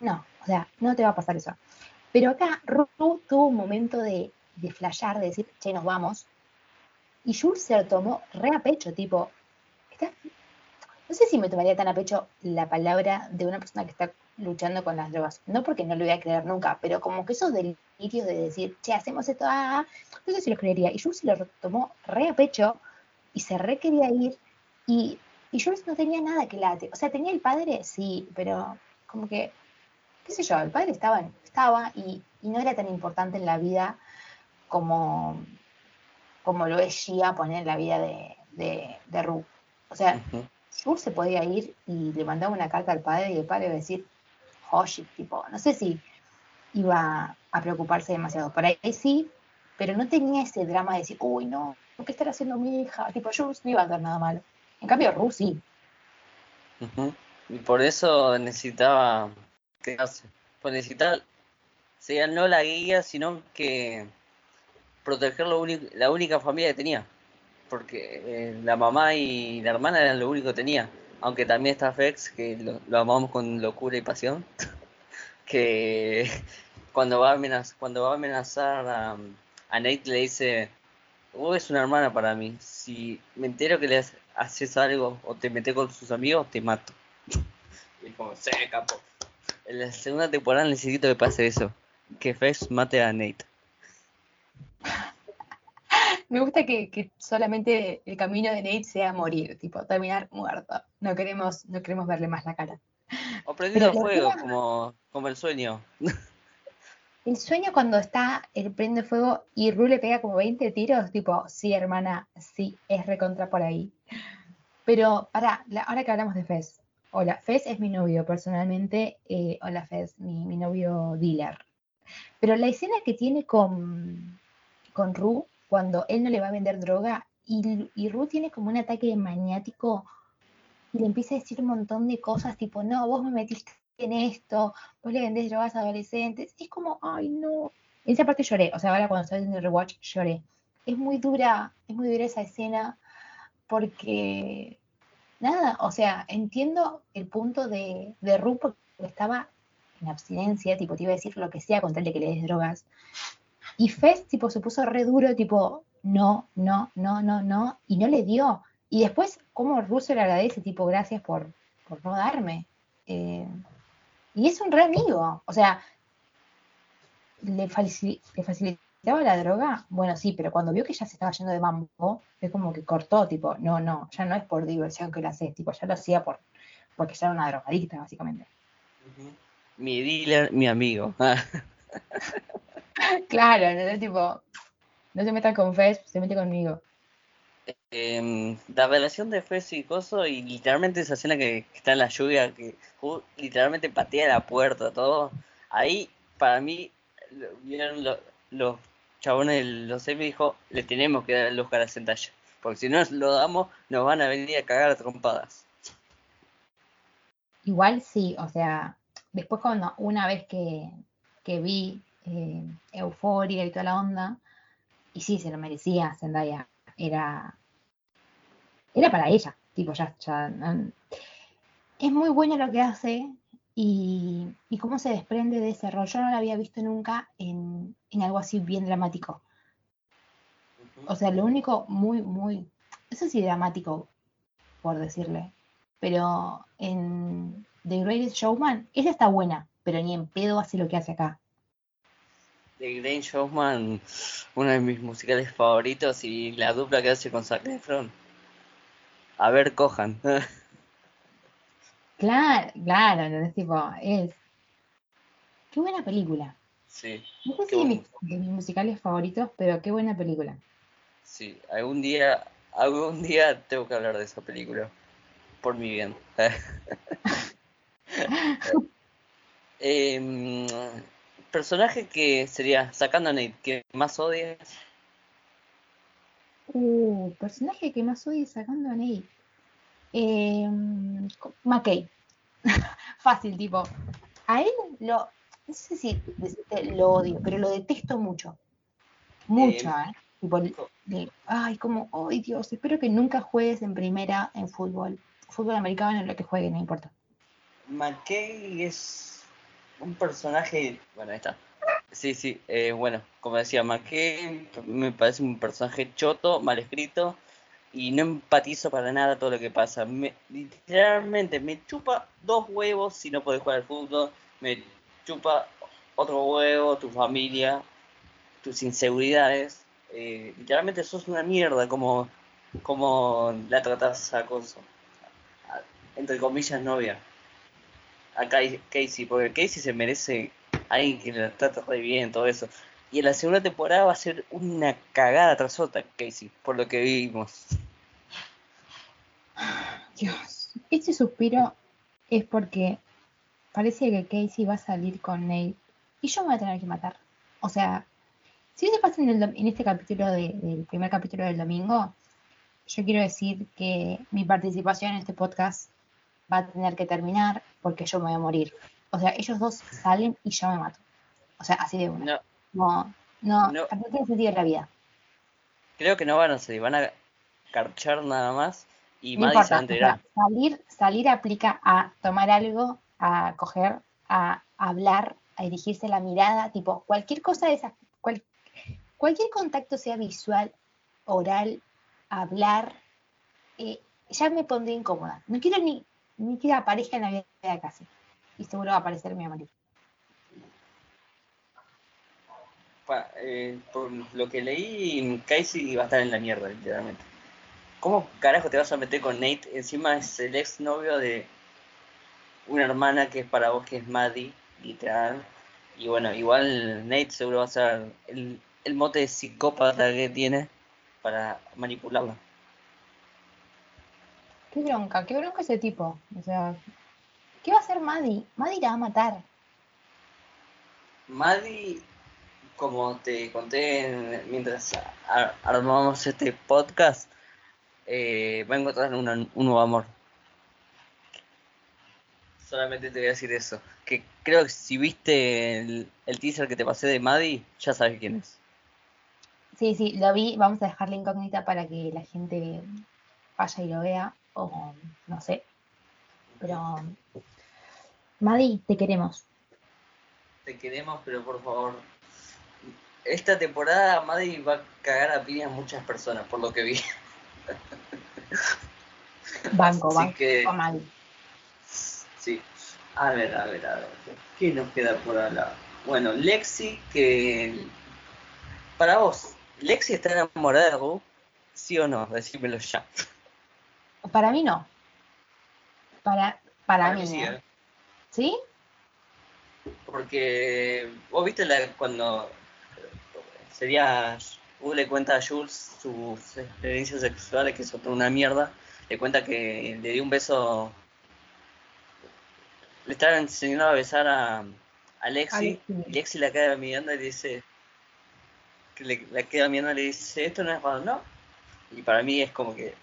no, o sea, no te va a pasar eso. Pero acá Ru tuvo un momento de, de flashear, de decir, che, nos vamos. Y Jules se lo tomó re a pecho, tipo, no sé si me tomaría tan a pecho la palabra de una persona que está luchando con las drogas. No porque no lo voy a creer nunca, pero como que esos delirios de decir, che, hacemos esto, ah, no sé si lo creería. Y Jules se lo tomó re a pecho y se re quería ir. Y, y Jules no tenía nada que late. O sea, tenía el padre, sí, pero como que, qué sé yo, el padre estaba, estaba y, y no era tan importante en la vida como, como lo es Gia poner la vida de, de, de Ru. O sea, Ru se podía ir y le mandaba una carta al padre y el padre iba a decir, Hoshi, tipo, no sé si iba a preocuparse demasiado. Por ahí sí, pero no tenía ese drama de decir, uy, no, ¿qué estará haciendo mi hija? Tipo, Jules no iba a hacer nada malo. En cambio, Ru sí. Y por eso necesitaba quedarse. Pues necesitaba, sea no la guía, sino que proteger lo la única familia que tenía. Porque eh, la mamá y la hermana eran lo único que tenía. Aunque también está Fex, que lo, amamos con locura y pasión. [LAUGHS] que cuando va a amenazar, cuando va a, amenazar a, a Nate le dice, vos es una hermana para mí. Si me entero que le haces algo o te metes con sus amigos, te mato. [LAUGHS] y como, se capo. En la segunda temporada necesito que pase eso. Que Fex mate a Nate. Me gusta que, solamente el camino de Nate sea morir, tipo, terminar muerto. No queremos, no queremos verle más la cara. O prendido fuego, como, como el sueño. [LAUGHS] El sueño cuando está, el prende fuego y Ru le pega como 20 tiros, tipo, sí, hermana, sí, es recontra por ahí. Pero, para, ahora que hablamos de Fez. Hola, Fez es mi novio, personalmente. Eh, hola, Fez, mi, mi novio dealer. Pero la escena que tiene con, con Ru, cuando él no le va a vender droga, y, y Ru tiene como un ataque maniático y le empieza a decir un montón de cosas, tipo, no, vos me metiste en esto, vos le vendés drogas a adolescentes. Es como, ay, no. En esa parte lloré, o sea, ahora cuando estoy en el rewatch lloré. Es muy dura, es muy dura esa escena porque, nada, o sea, entiendo el punto de, de Ru porque estaba en abstinencia, tipo, te iba a decir lo que sea con tal de que le des drogas. Y Fest, tipo, se puso re duro, tipo, no, no, no, no, no, y no le dio. Y después, ¿cómo Russo le agradece, tipo, gracias por, por no darme? Eh, y es un re amigo, o sea, le, facilitaba la droga, bueno, sí, pero cuando vio que ya se estaba yendo de mambo, es como que cortó, tipo, no, no, ya no es por diversión que lo haces, tipo, ya lo hacía por, porque ya era una drogadicta, básicamente mi dealer, mi amigo. [LAUGHS] claro, no tipo, no se metan con Fez, se mete conmigo. Em, la relación de Fez y Coso, y literalmente esa escena que, está en la lluvia, que literalmente patea la puerta, todo. Ahí, para mí, vieron los chabones, los me dijo, le tenemos que dar el Oscar a Zendaya. Porque si no lo damos, nos van a venir a cagar a trompadas. Igual sí, o sea, después cuando una vez que, vi eh, Euforia y toda la onda, y sí, se lo merecía Zendaya, era, era para ella, tipo, ya, ya es muy bueno lo que hace y, cómo se desprende de ese rol. Yo no lo había visto nunca en, algo así bien dramático. O sea, lo único muy, muy, eso sí dramático, por decirle, pero en, The Greatest Showman, esa está buena, pero ni en pedo hace lo que hace acá. The Greatest Showman, uno de mis musicales favoritos y la dupla que hace con Zac Efron. A ver, cojan. [LAUGHS] claro, claro, es tipo, es. Qué buena película. Sí. No sé si de mis, mis, musicales favoritos, pero qué buena película. Sí, algún día, algún día tengo que hablar de esa película. Por mi bien. [LAUGHS] eh, personaje que sería, sacando a Nate, que más odias. Uh, personaje que más odies sacando a Nate. Eh, McKay. [LAUGHS] Fácil, tipo. A él lo. No sé si lo odio, pero lo detesto mucho. Mucho, ¿eh? Tipo, ay, como, ay Dios, espero que nunca juegues en primera en fútbol. Fútbol americano, en lo que juegue, no importa. McKay es un personaje. Bueno, ahí está. Sí, sí, eh, bueno, como decía, McKay me parece un personaje choto, mal escrito y no empatizo para nada todo lo que pasa. Me, literalmente me chupa dos huevos si no puedes jugar al fútbol, me chupa otro huevo, tu familia, tus inseguridades. Eh, literalmente sos una mierda como, como la tratas a Conso. Entre comillas, novia a Casey, porque Casey se merece alguien que la trata re bien, todo eso. Y en la segunda temporada va a ser una cagada tras otra, Casey, por lo que vimos. Dios, este suspiro es porque parece que Casey va a salir con Nate y yo me voy a tener que matar. O sea, si eso pasa en, en este capítulo del primer capítulo del domingo, yo quiero decir que mi participación en este podcast va a tener que terminar porque yo me voy a morir. O sea, ellos dos salen y yo me mato. O sea, así de una. No, no, no, no tiene sentido la vida. Creo que no van a salir, van a carchar nada más y no Maddie se va a salir, salir aplica a tomar algo, a coger, a hablar, a dirigirse la mirada, tipo, cualquier cosa de esas, cualquier contacto sea visual, oral, hablar, eh, ya me pondré incómoda. No quiero ni, ni que aparezca en la vida casi. Y seguro va a aparecer mi Eh, por lo que leí, Casey va a estar en la mierda, literalmente. ¿Cómo carajo te vas a meter con Nate? Encima es el ex novio de una hermana que es para vos que es Maddie, literal. Y bueno, igual Nate seguro va a ser el, el mote de psicópata que tiene para manipularla. Qué bronca, qué bronca ese tipo. O sea, ¿qué va a hacer Maddie? Maddie la va a matar. Maddie como te conté mientras armamos este podcast, eh, va a encontrar un nuevo amor. Solamente te voy a decir eso. Que creo que si viste el, teaser que te pasé de Maddie, ya sabes quién es. Sí, sí, lo vi. Vamos a dejar la incógnita para que la gente vaya y lo vea. O no sé. Pero, Maddie, te queremos. Te queremos, pero por favor, esta temporada Maddie va a cagar a piñas muchas personas, por lo que vi. Banco, banco Sí. A ver, a ver, a ver. ¿Qué nos queda por hablar? Bueno, Lexi, que. Para vos, ¿Lexi está enamorada de Ru? ¿Sí o no? Decímelo ya. Para mí no. Para, para, mí. sí, ¿eh? ¿Sí? Porque vos viste la, cuando sería, Hugo le cuenta a Jules sus experiencias sexuales, que son una mierda, le cuenta que le dio un beso, le estaba enseñando a besar a, Alexi, y Lexi la queda mirando y le dice, que le, la queda mirando y le dice, esto no es raro, no. Y para mí es como que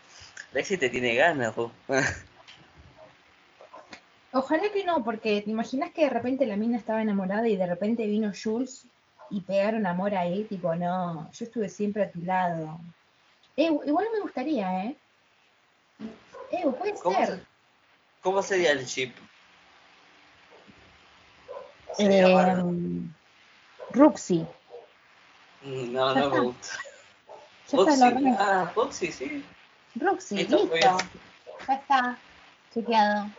Lexi te tiene ganas, [LAUGHS] Ojalá que no, porque te imaginas que de repente la mina estaba enamorada y de repente vino Jules y pegaron amor ahí, tipo, no, yo estuve siempre a tu lado. Eh, igual me gustaría, ¿eh? Eh, puede ¿Cómo ser. ¿Cómo sería el chip? Eh, Ruxy. Mm, no, no me gusta. Ruxy. Ah, Ruxy, sí. Ruxy, listo. Ya está, chequeado.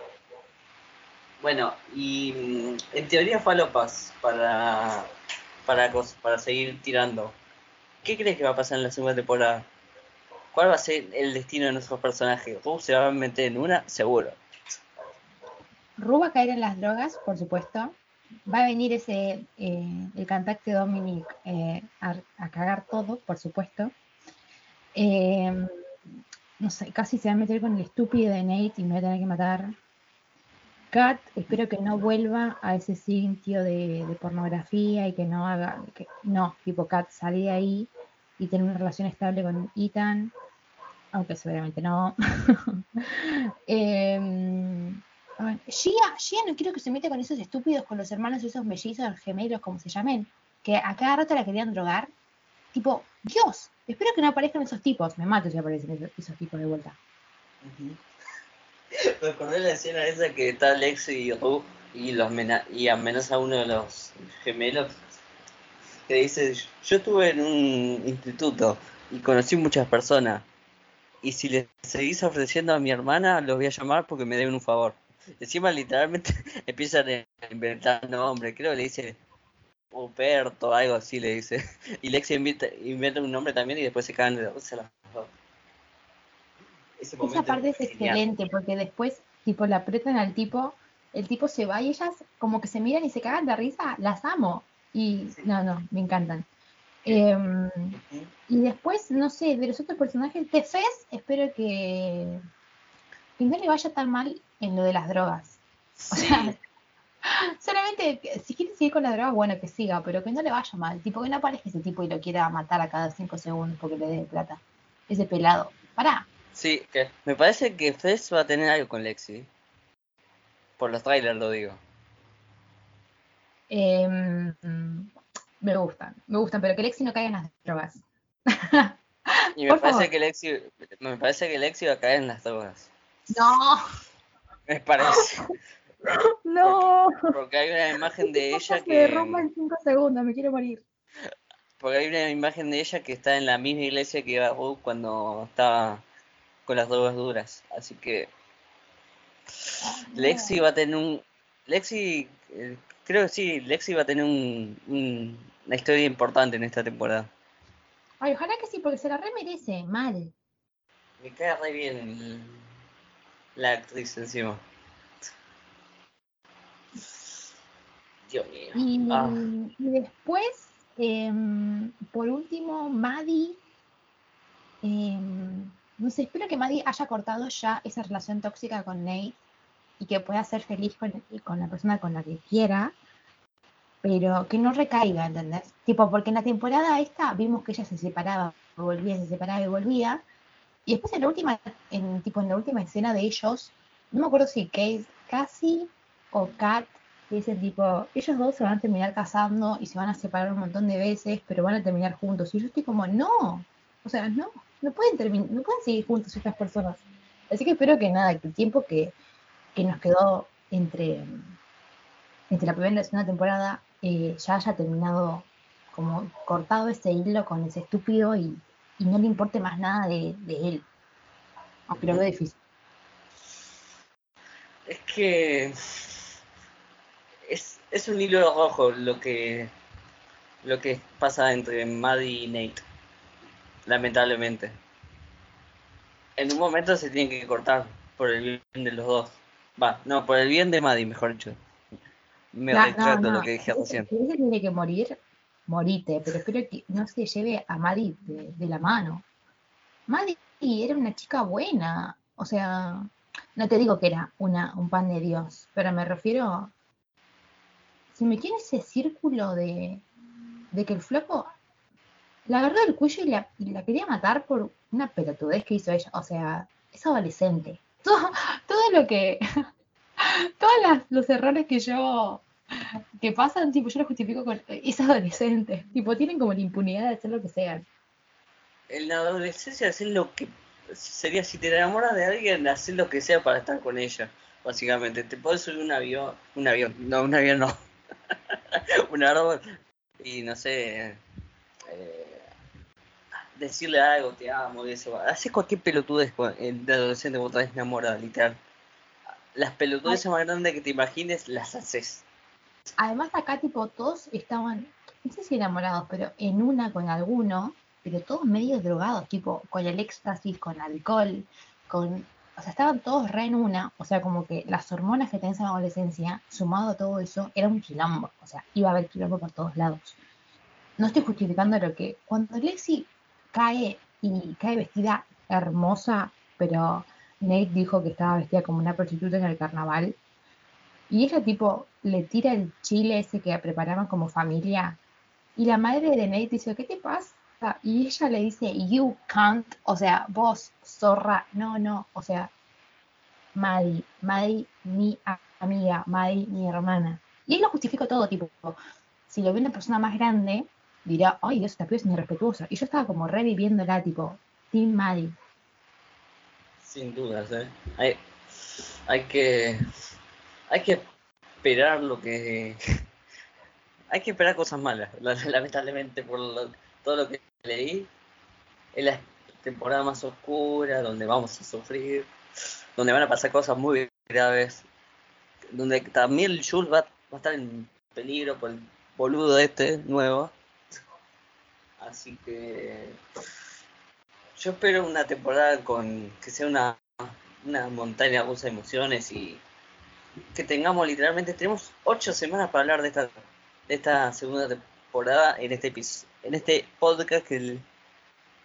Bueno, y mm, en teoría falopas para para, para seguir tirando. ¿Qué crees que va a pasar en la segunda temporada? ¿Cuál va a ser el destino de nuestros personajes? ¿Ru se va a meter en una? Seguro. Ru va a caer en las drogas, por supuesto. Va a venir ese, eh, el cantante Dominic eh, a, cagar todo, por supuesto. Eh, no sé, casi se va a meter con el estúpido de Nate y me va a tener que matar. Kat, espero que no vuelva a ese sitio de, pornografía y que no haga, que, no, tipo Kat, salí de ahí y tener una relación estable con Ethan, aunque seguramente no. [LAUGHS] eh, Gia, no quiero que se meta con esos estúpidos, con los hermanos esos mellizos, gemelos, como se llamen, que a cada rato la querían drogar. Tipo, Dios, espero que no aparezcan esos tipos. Me mato si aparecen esos, tipos de vuelta. Me acordé la escena esa que está Lexi y Ru y, los y amenaza a uno de los gemelos que dice, yo estuve en un instituto y conocí muchas personas y si le seguís ofreciendo a mi hermana los voy a llamar porque me deben un favor. Encima literalmente [LAUGHS] empiezan a inventar nombres, creo que le dice Ruperto, algo así le dice. [LAUGHS] Y Lexi inventa, inventa un nombre también y después se caen de la esa parte es excelente porque después, tipo, la apretan al tipo, el tipo se va y ellas como que se miran y se cagan de risa, las amo. Y no, no, me encantan. Em, y después, no sé, de los otros personajes, de Fez, espero que, que no le vaya tan mal en lo de las drogas. O sea, [LAUGHS] solamente, si quiere seguir con las drogas, bueno, que siga, pero que no le vaya mal. Tipo, que no aparezca ese tipo y lo quiera matar a cada cinco segundos porque le dé plata. Ese pelado. Pará. Sí, que me parece que Fez va a tener algo con Lexi. Por los trailers lo digo. Em, me gustan, me gustan, pero que Lexi no caiga en las drogas. y me parece que Lexi, me parece que Lexi va a caer en las drogas. No. Me parece. [LAUGHS] No. Porque, hay una imagen de ella que. Me rompa en 5 segundos, me quiero morir. Porque hay una imagen de ella que está en la misma iglesia que iba cuando estaba con las drogas duras. Así que. Ah, Lexi va a tener un. Lexi. Eh, creo que sí, Lexi va a tener un, una historia importante en esta temporada. Ay, ojalá que sí, porque se la re merece, mal. Me cae re bien la actriz encima. Dios mío. Y, ah. después, em, por último, Maddie. Em, no sé, espero que Maddie haya cortado ya esa relación tóxica con Nate y que pueda ser feliz con, con la persona con la que quiera, pero que no recaiga, ¿entendés? Tipo, porque en la temporada esta vimos que ella se separaba, volvía, se separaba y volvía, y después en la última, en, tipo, en la última escena de ellos, no me acuerdo si Case, Cassie o Kat dicen tipo, ellos dos se van a terminar casando y se van a separar un montón de veces, pero van a terminar juntos. Y yo estoy como, no, o sea, no, no pueden terminar, no pueden seguir juntos estas personas. Así que espero que nada, que el tiempo que, que nos quedó entre, entre la primera y la segunda temporada eh, ya haya terminado como cortado ese hilo con ese estúpido y, no le importe más nada de, él. Aunque lo veo difícil. Es que es, es un hilo rojo lo que lo que pasa entre Maddie y Nate. Lamentablemente. En un momento se tiene que cortar por el bien de los dos. Va, no, por el bien de Maddie, mejor dicho. Me retrato lo que dije recién. Si tiene que morir, morite, pero espero que no se lleve a Maddie de, la mano. Maddie era una chica buena, o sea, no te digo que era una, un pan de Dios, pero me refiero, si me tiene ese círculo de, de que el flaco la agarró del cuello y la, la, quería matar por una pelotudez que hizo ella, o sea, es adolescente. [LAUGHS] Todo, todo lo que, [LAUGHS] todos los errores que yo que pasan, tipo, yo lo justifico con es adolescente, tipo, tienen como la impunidad de hacer lo que sean. En la adolescencia hacer lo que sería si te enamoras de alguien, hacer lo que sea para estar con ella, básicamente. Te puedes subir un avión, un avión, no, un avión no, [LAUGHS] un árbol y no sé, eh, decirle algo, te amo y eso. Haces cualquier pelotudez de adolescente cuando estás enamorada, literal las pelotudes más grandes que te imagines las haces. Además acá tipo todos estaban, no sé si enamorados, pero en una con alguno, pero todos medio drogados, tipo con el éxtasis, con alcohol, con, o sea, estaban todos re en una, o sea, como que las hormonas que tenés en la adolescencia, sumado a todo eso, era un quilombo, o sea, iba a haber quilombo por todos lados. No estoy justificando lo que, cuando Lexi cae y cae vestida hermosa, pero Nate dijo que estaba vestida como una prostituta en el carnaval. Y ella tipo le tira el chile ese que preparaban como familia. Y la madre de Nate dice, ¿qué te pasa? Y ella le dice, you can't, o sea, vos, zorra, no, no, o sea, Maddie, Maddie, mi amiga, Maddie, mi hermana. Y él lo justifica todo, tipo, si lo ve una persona más grande, dirá, ay, Dios, esta piba es irrespetuosa. Y yo estaba como reviviéndola, tipo, Team Maddie. Sin dudas, ¿eh? Hay, hay que hay que esperar lo que [LAUGHS] hay que esperar cosas malas, [LAUGHS] lamentablemente por todo lo que leí. Es la temporada más oscura, donde vamos a sufrir, donde van a pasar cosas muy graves, donde también Jules va, va a estar en peligro por el boludo este nuevo. Así que yo espero una temporada con que sea una, una montaña rusa de emociones y que tengamos literalmente, tenemos ocho semanas para hablar de esta, de esta segunda temporada en este en este podcast que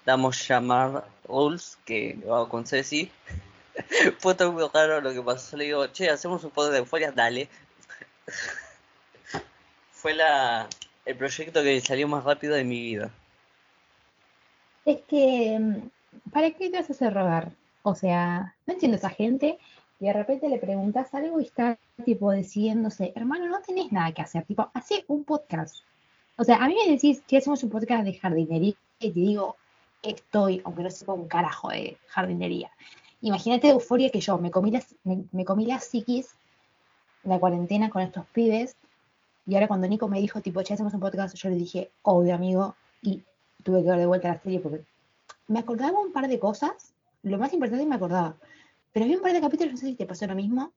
damos llamar Rules, que lo hago con Ceci. [LAUGHS] Fue muy raro lo que pasó. Le digo, che, hacemos un podcast de euforia, dale. [LAUGHS] Fue la el proyecto que salió más rápido de mi vida. Es que, mm, ¿para qué te vas a hacer rogar? O sea, no entiendo esa gente y de repente le preguntas algo y está tipo decidiéndose, hermano, no tenés nada que hacer, tipo, hace un podcast. O sea, a mí me decís que hacemos un podcast de jardinería y te digo, estoy, aunque no sepa un carajo de jardinería. Imagínate de euforia que yo me comí las, me, comí las psiquis, la cuarentena con estos pibes, y ahora cuando Nico me dijo, tipo, ya hacemos un podcast, yo le dije, obvio, amigo, y tuve que dar de vuelta a la serie porque me acordaba un par de cosas, lo más importante me acordaba, pero había un par de capítulos, no sé si te pasó lo mismo,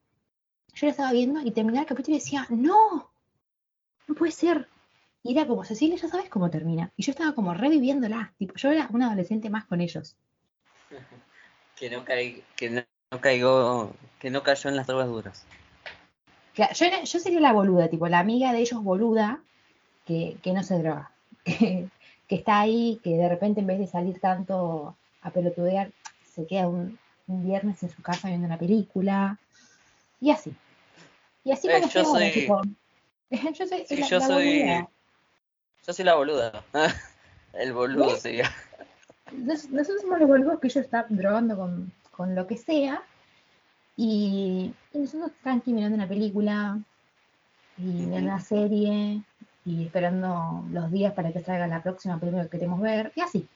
yo lo estaba viendo y terminaba el capítulo y decía, no, no puede ser. Y era como, Cecilia, ya sabes cómo termina. Y yo estaba como reviviéndola, tipo, yo era una adolescente más con ellos. [LAUGHS] que no, que no, caigo, que no cayó en las drogas duras. yo, yo sería la boluda, tipo, la amiga de ellos boluda, que, que no se droga. [LAUGHS] que está ahí, que de repente en vez de salir tanto a pelotudear, se queda un, viernes en su casa viendo una película. Y así. Y así eh, yo, soy... tipo, [LAUGHS] yo soy... Sí, yo soy... Yo soy la boluda. [LAUGHS] El boludo sería. Nosotros somos los boludos que ellos están drogando con, con lo que sea. Y, y nosotros tranqui mirando una película y viendo una serie y esperando los días para que salga la próxima película que queremos ver, y así.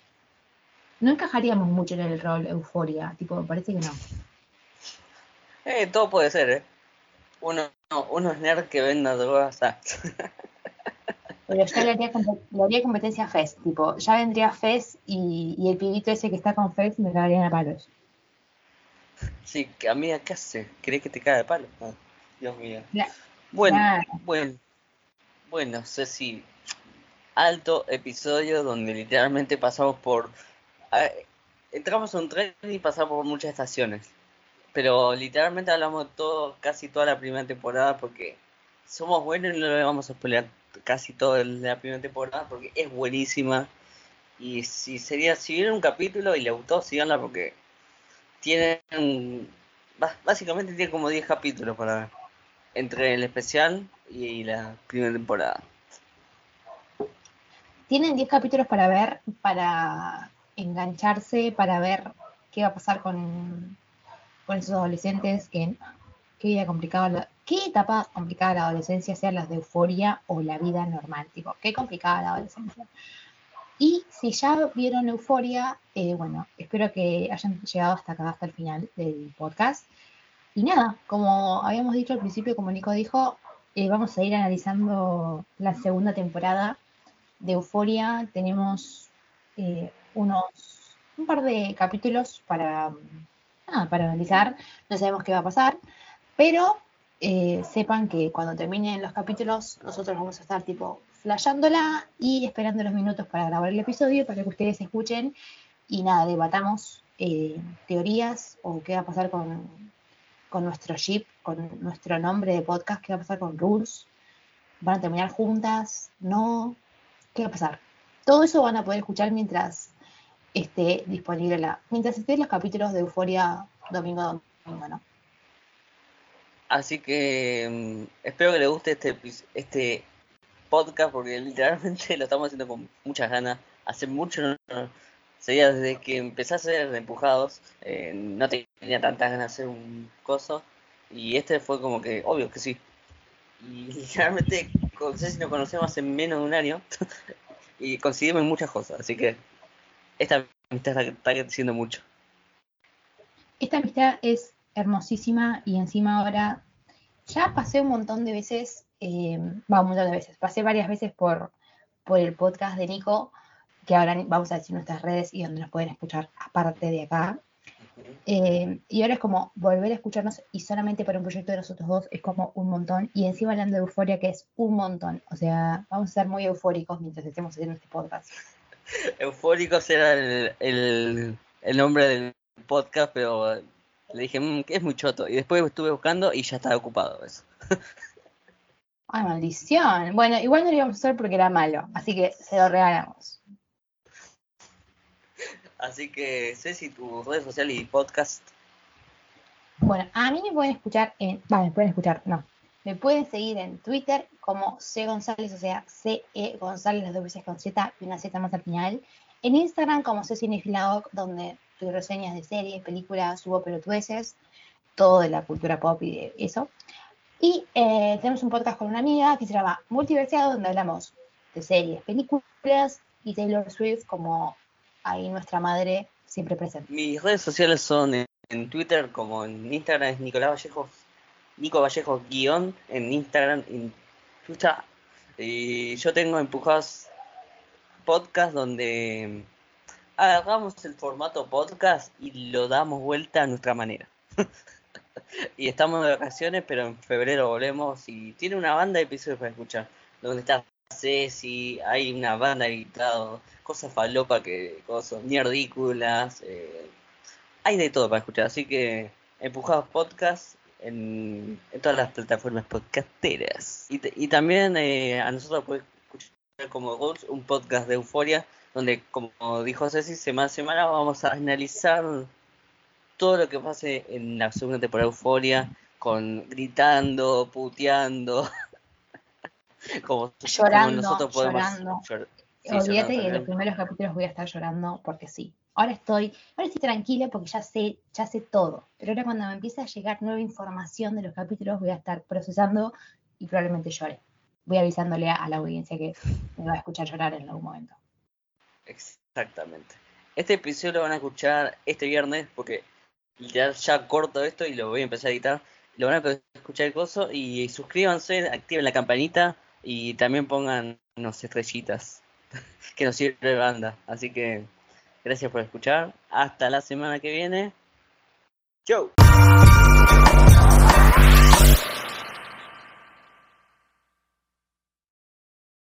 No encajaríamos mucho en el rol euforia, tipo, parece que no. Eh, todo puede ser, ¿eh? Uno, uno es nerd que venda drogas a... [LAUGHS] Pero yo le haría, competencia a Fez, tipo, ya vendría Fez y, y, el pibito ese que está con Fez me cagarían a palos. Sí, a mí ¿qué hace? ¿Crees que te cae de palo? Ah, Dios mío. bueno, bueno. Bueno, Ceci, alto episodio donde literalmente pasamos por... entramos en un tren y pasamos por muchas estaciones. Pero literalmente hablamos todo, casi toda la primera temporada porque somos buenos y no le vamos a pelear casi toda la primera temporada porque es buenísima. Y si sería, si viene un capítulo y le gustó, síganla porque tienen, básicamente tiene como 10 capítulos para ver. Entre el especial y la primera temporada. Tienen 10 capítulos para ver, para engancharse, para ver qué va a pasar con, con esos adolescentes, que, qué vida complicada, qué etapa complicada la adolescencia, sea las de euforia o la vida normal, tipo, qué complicada la adolescencia. Y si ya vieron Euforia, eh, bueno, espero que hayan llegado hasta acá, hasta el final del podcast. Y nada, como habíamos dicho al principio, como Nico dijo, eh, vamos a ir analizando la segunda temporada de Euforia. Tenemos eh, unos un par de capítulos para, para analizar. No sabemos qué va a pasar, pero eh, sepan que cuando terminen los capítulos, nosotros vamos a estar tipo flasheándola y esperando los minutos para grabar el episodio para que ustedes escuchen y nada, debatamos teorías o qué va a pasar con, con nuestro ship, con nuestro nombre de podcast, qué va a pasar con Rules, van a terminar juntas, no, qué va a pasar. Todo eso van a poder escuchar mientras esté disponible la, mientras estén los capítulos de Euforia domingo domingo, ¿no? Así que mm, espero que les guste este este podcast porque literalmente [LAUGHS] lo estamos haciendo con muchas ganas. Hace mucho no, sería desde que empecé a ser empujados, eh, no tenía tantas ganas de hacer un coso, y este fue como que, obvio que sí. Y [LAUGHS] literalmente, no sé si nos conocemos hace menos de un año, [LAUGHS] y en muchas cosas, así que esta amistad está, creciendo mucho. Esta amistad es hermosísima y encima ahora ya pasé un montón de veces, eh, un montón de veces, pasé varias veces por, por el podcast de Nico que ahora vamos a decir nuestras redes y donde nos pueden escuchar aparte de acá. Eh, y ahora es como volver a escucharnos y solamente para un proyecto de nosotros dos es como un montón. Y encima hablando de euforia, que es un montón. O sea, vamos a ser muy eufóricos mientras estemos haciendo este podcast. Eufóricos era el, el, nombre del podcast, pero le dije, mm, que es muy choto. Y después estuve buscando y ya estaba ocupado eso. Ay, maldición. Bueno, igual no lo íbamos a hacer porque era malo, así que se lo regalamos. Así que, Ceci, tus redes sociales y podcast. Bueno, a mí me pueden escuchar en. Vale, me pueden escuchar, no. Me pueden seguir en Twitter como C González, o sea, C-E González, las dos veces con Z y una Z más al final. En Instagram como C Cinefiladoc, donde doy reseñas de series, películas, subo pelotudeces, todo de la cultura pop y de eso. Y eh, tenemos un podcast con una amiga que se llama Multiversiado, donde hablamos de series, películas y Taylor Swift como ahí nuestra madre siempre presente. Mis redes sociales son en, Twitter como en Instagram es Nicolás Vallejo, Nico Vallejo guion en Instagram, en. Y yo tengo empujados podcast donde agarramos el formato podcast y lo damos vuelta a nuestra manera. [LAUGHS] y estamos de vacaciones, pero en febrero volvemos y tiene una banda de episodios para escuchar. Donde está Ceci, hay una banda editado, cosas falopa que cosas, ni ridículas. Eh, hay de todo para escuchar, así que empujados podcast en, todas las plataformas podcasteras. Y, y también eh, a nosotros puede escuchar como Goals, un podcast de euforia, donde como dijo Ceci, semana a semana vamos a analizar todo lo que pase en la segunda temporada de Euforia, con gritando, puteando, [LAUGHS] [LAUGHS] como, llorando, nosotros podemos llorando. Olvídate que en los primeros capítulos voy a estar llorando porque sí. Ahora estoy, ahora estoy tranquila porque ya sé, ya sé todo. Pero ahora cuando me empiece a llegar nueva información de los capítulos voy a estar procesando y probablemente llore. Voy avisándole a la audiencia que me va a escuchar llorar en algún momento. Exactamente. Este episodio lo van a escuchar este viernes porque ya, ya corto esto y lo voy a empezar a editar. Lo van a escuchar el coso y suscríbanse, activen la campanita y también pongan unos estrellitas [LAUGHS] que nos sirve banda. Así que gracias por escuchar. Hasta la semana que viene. Chau.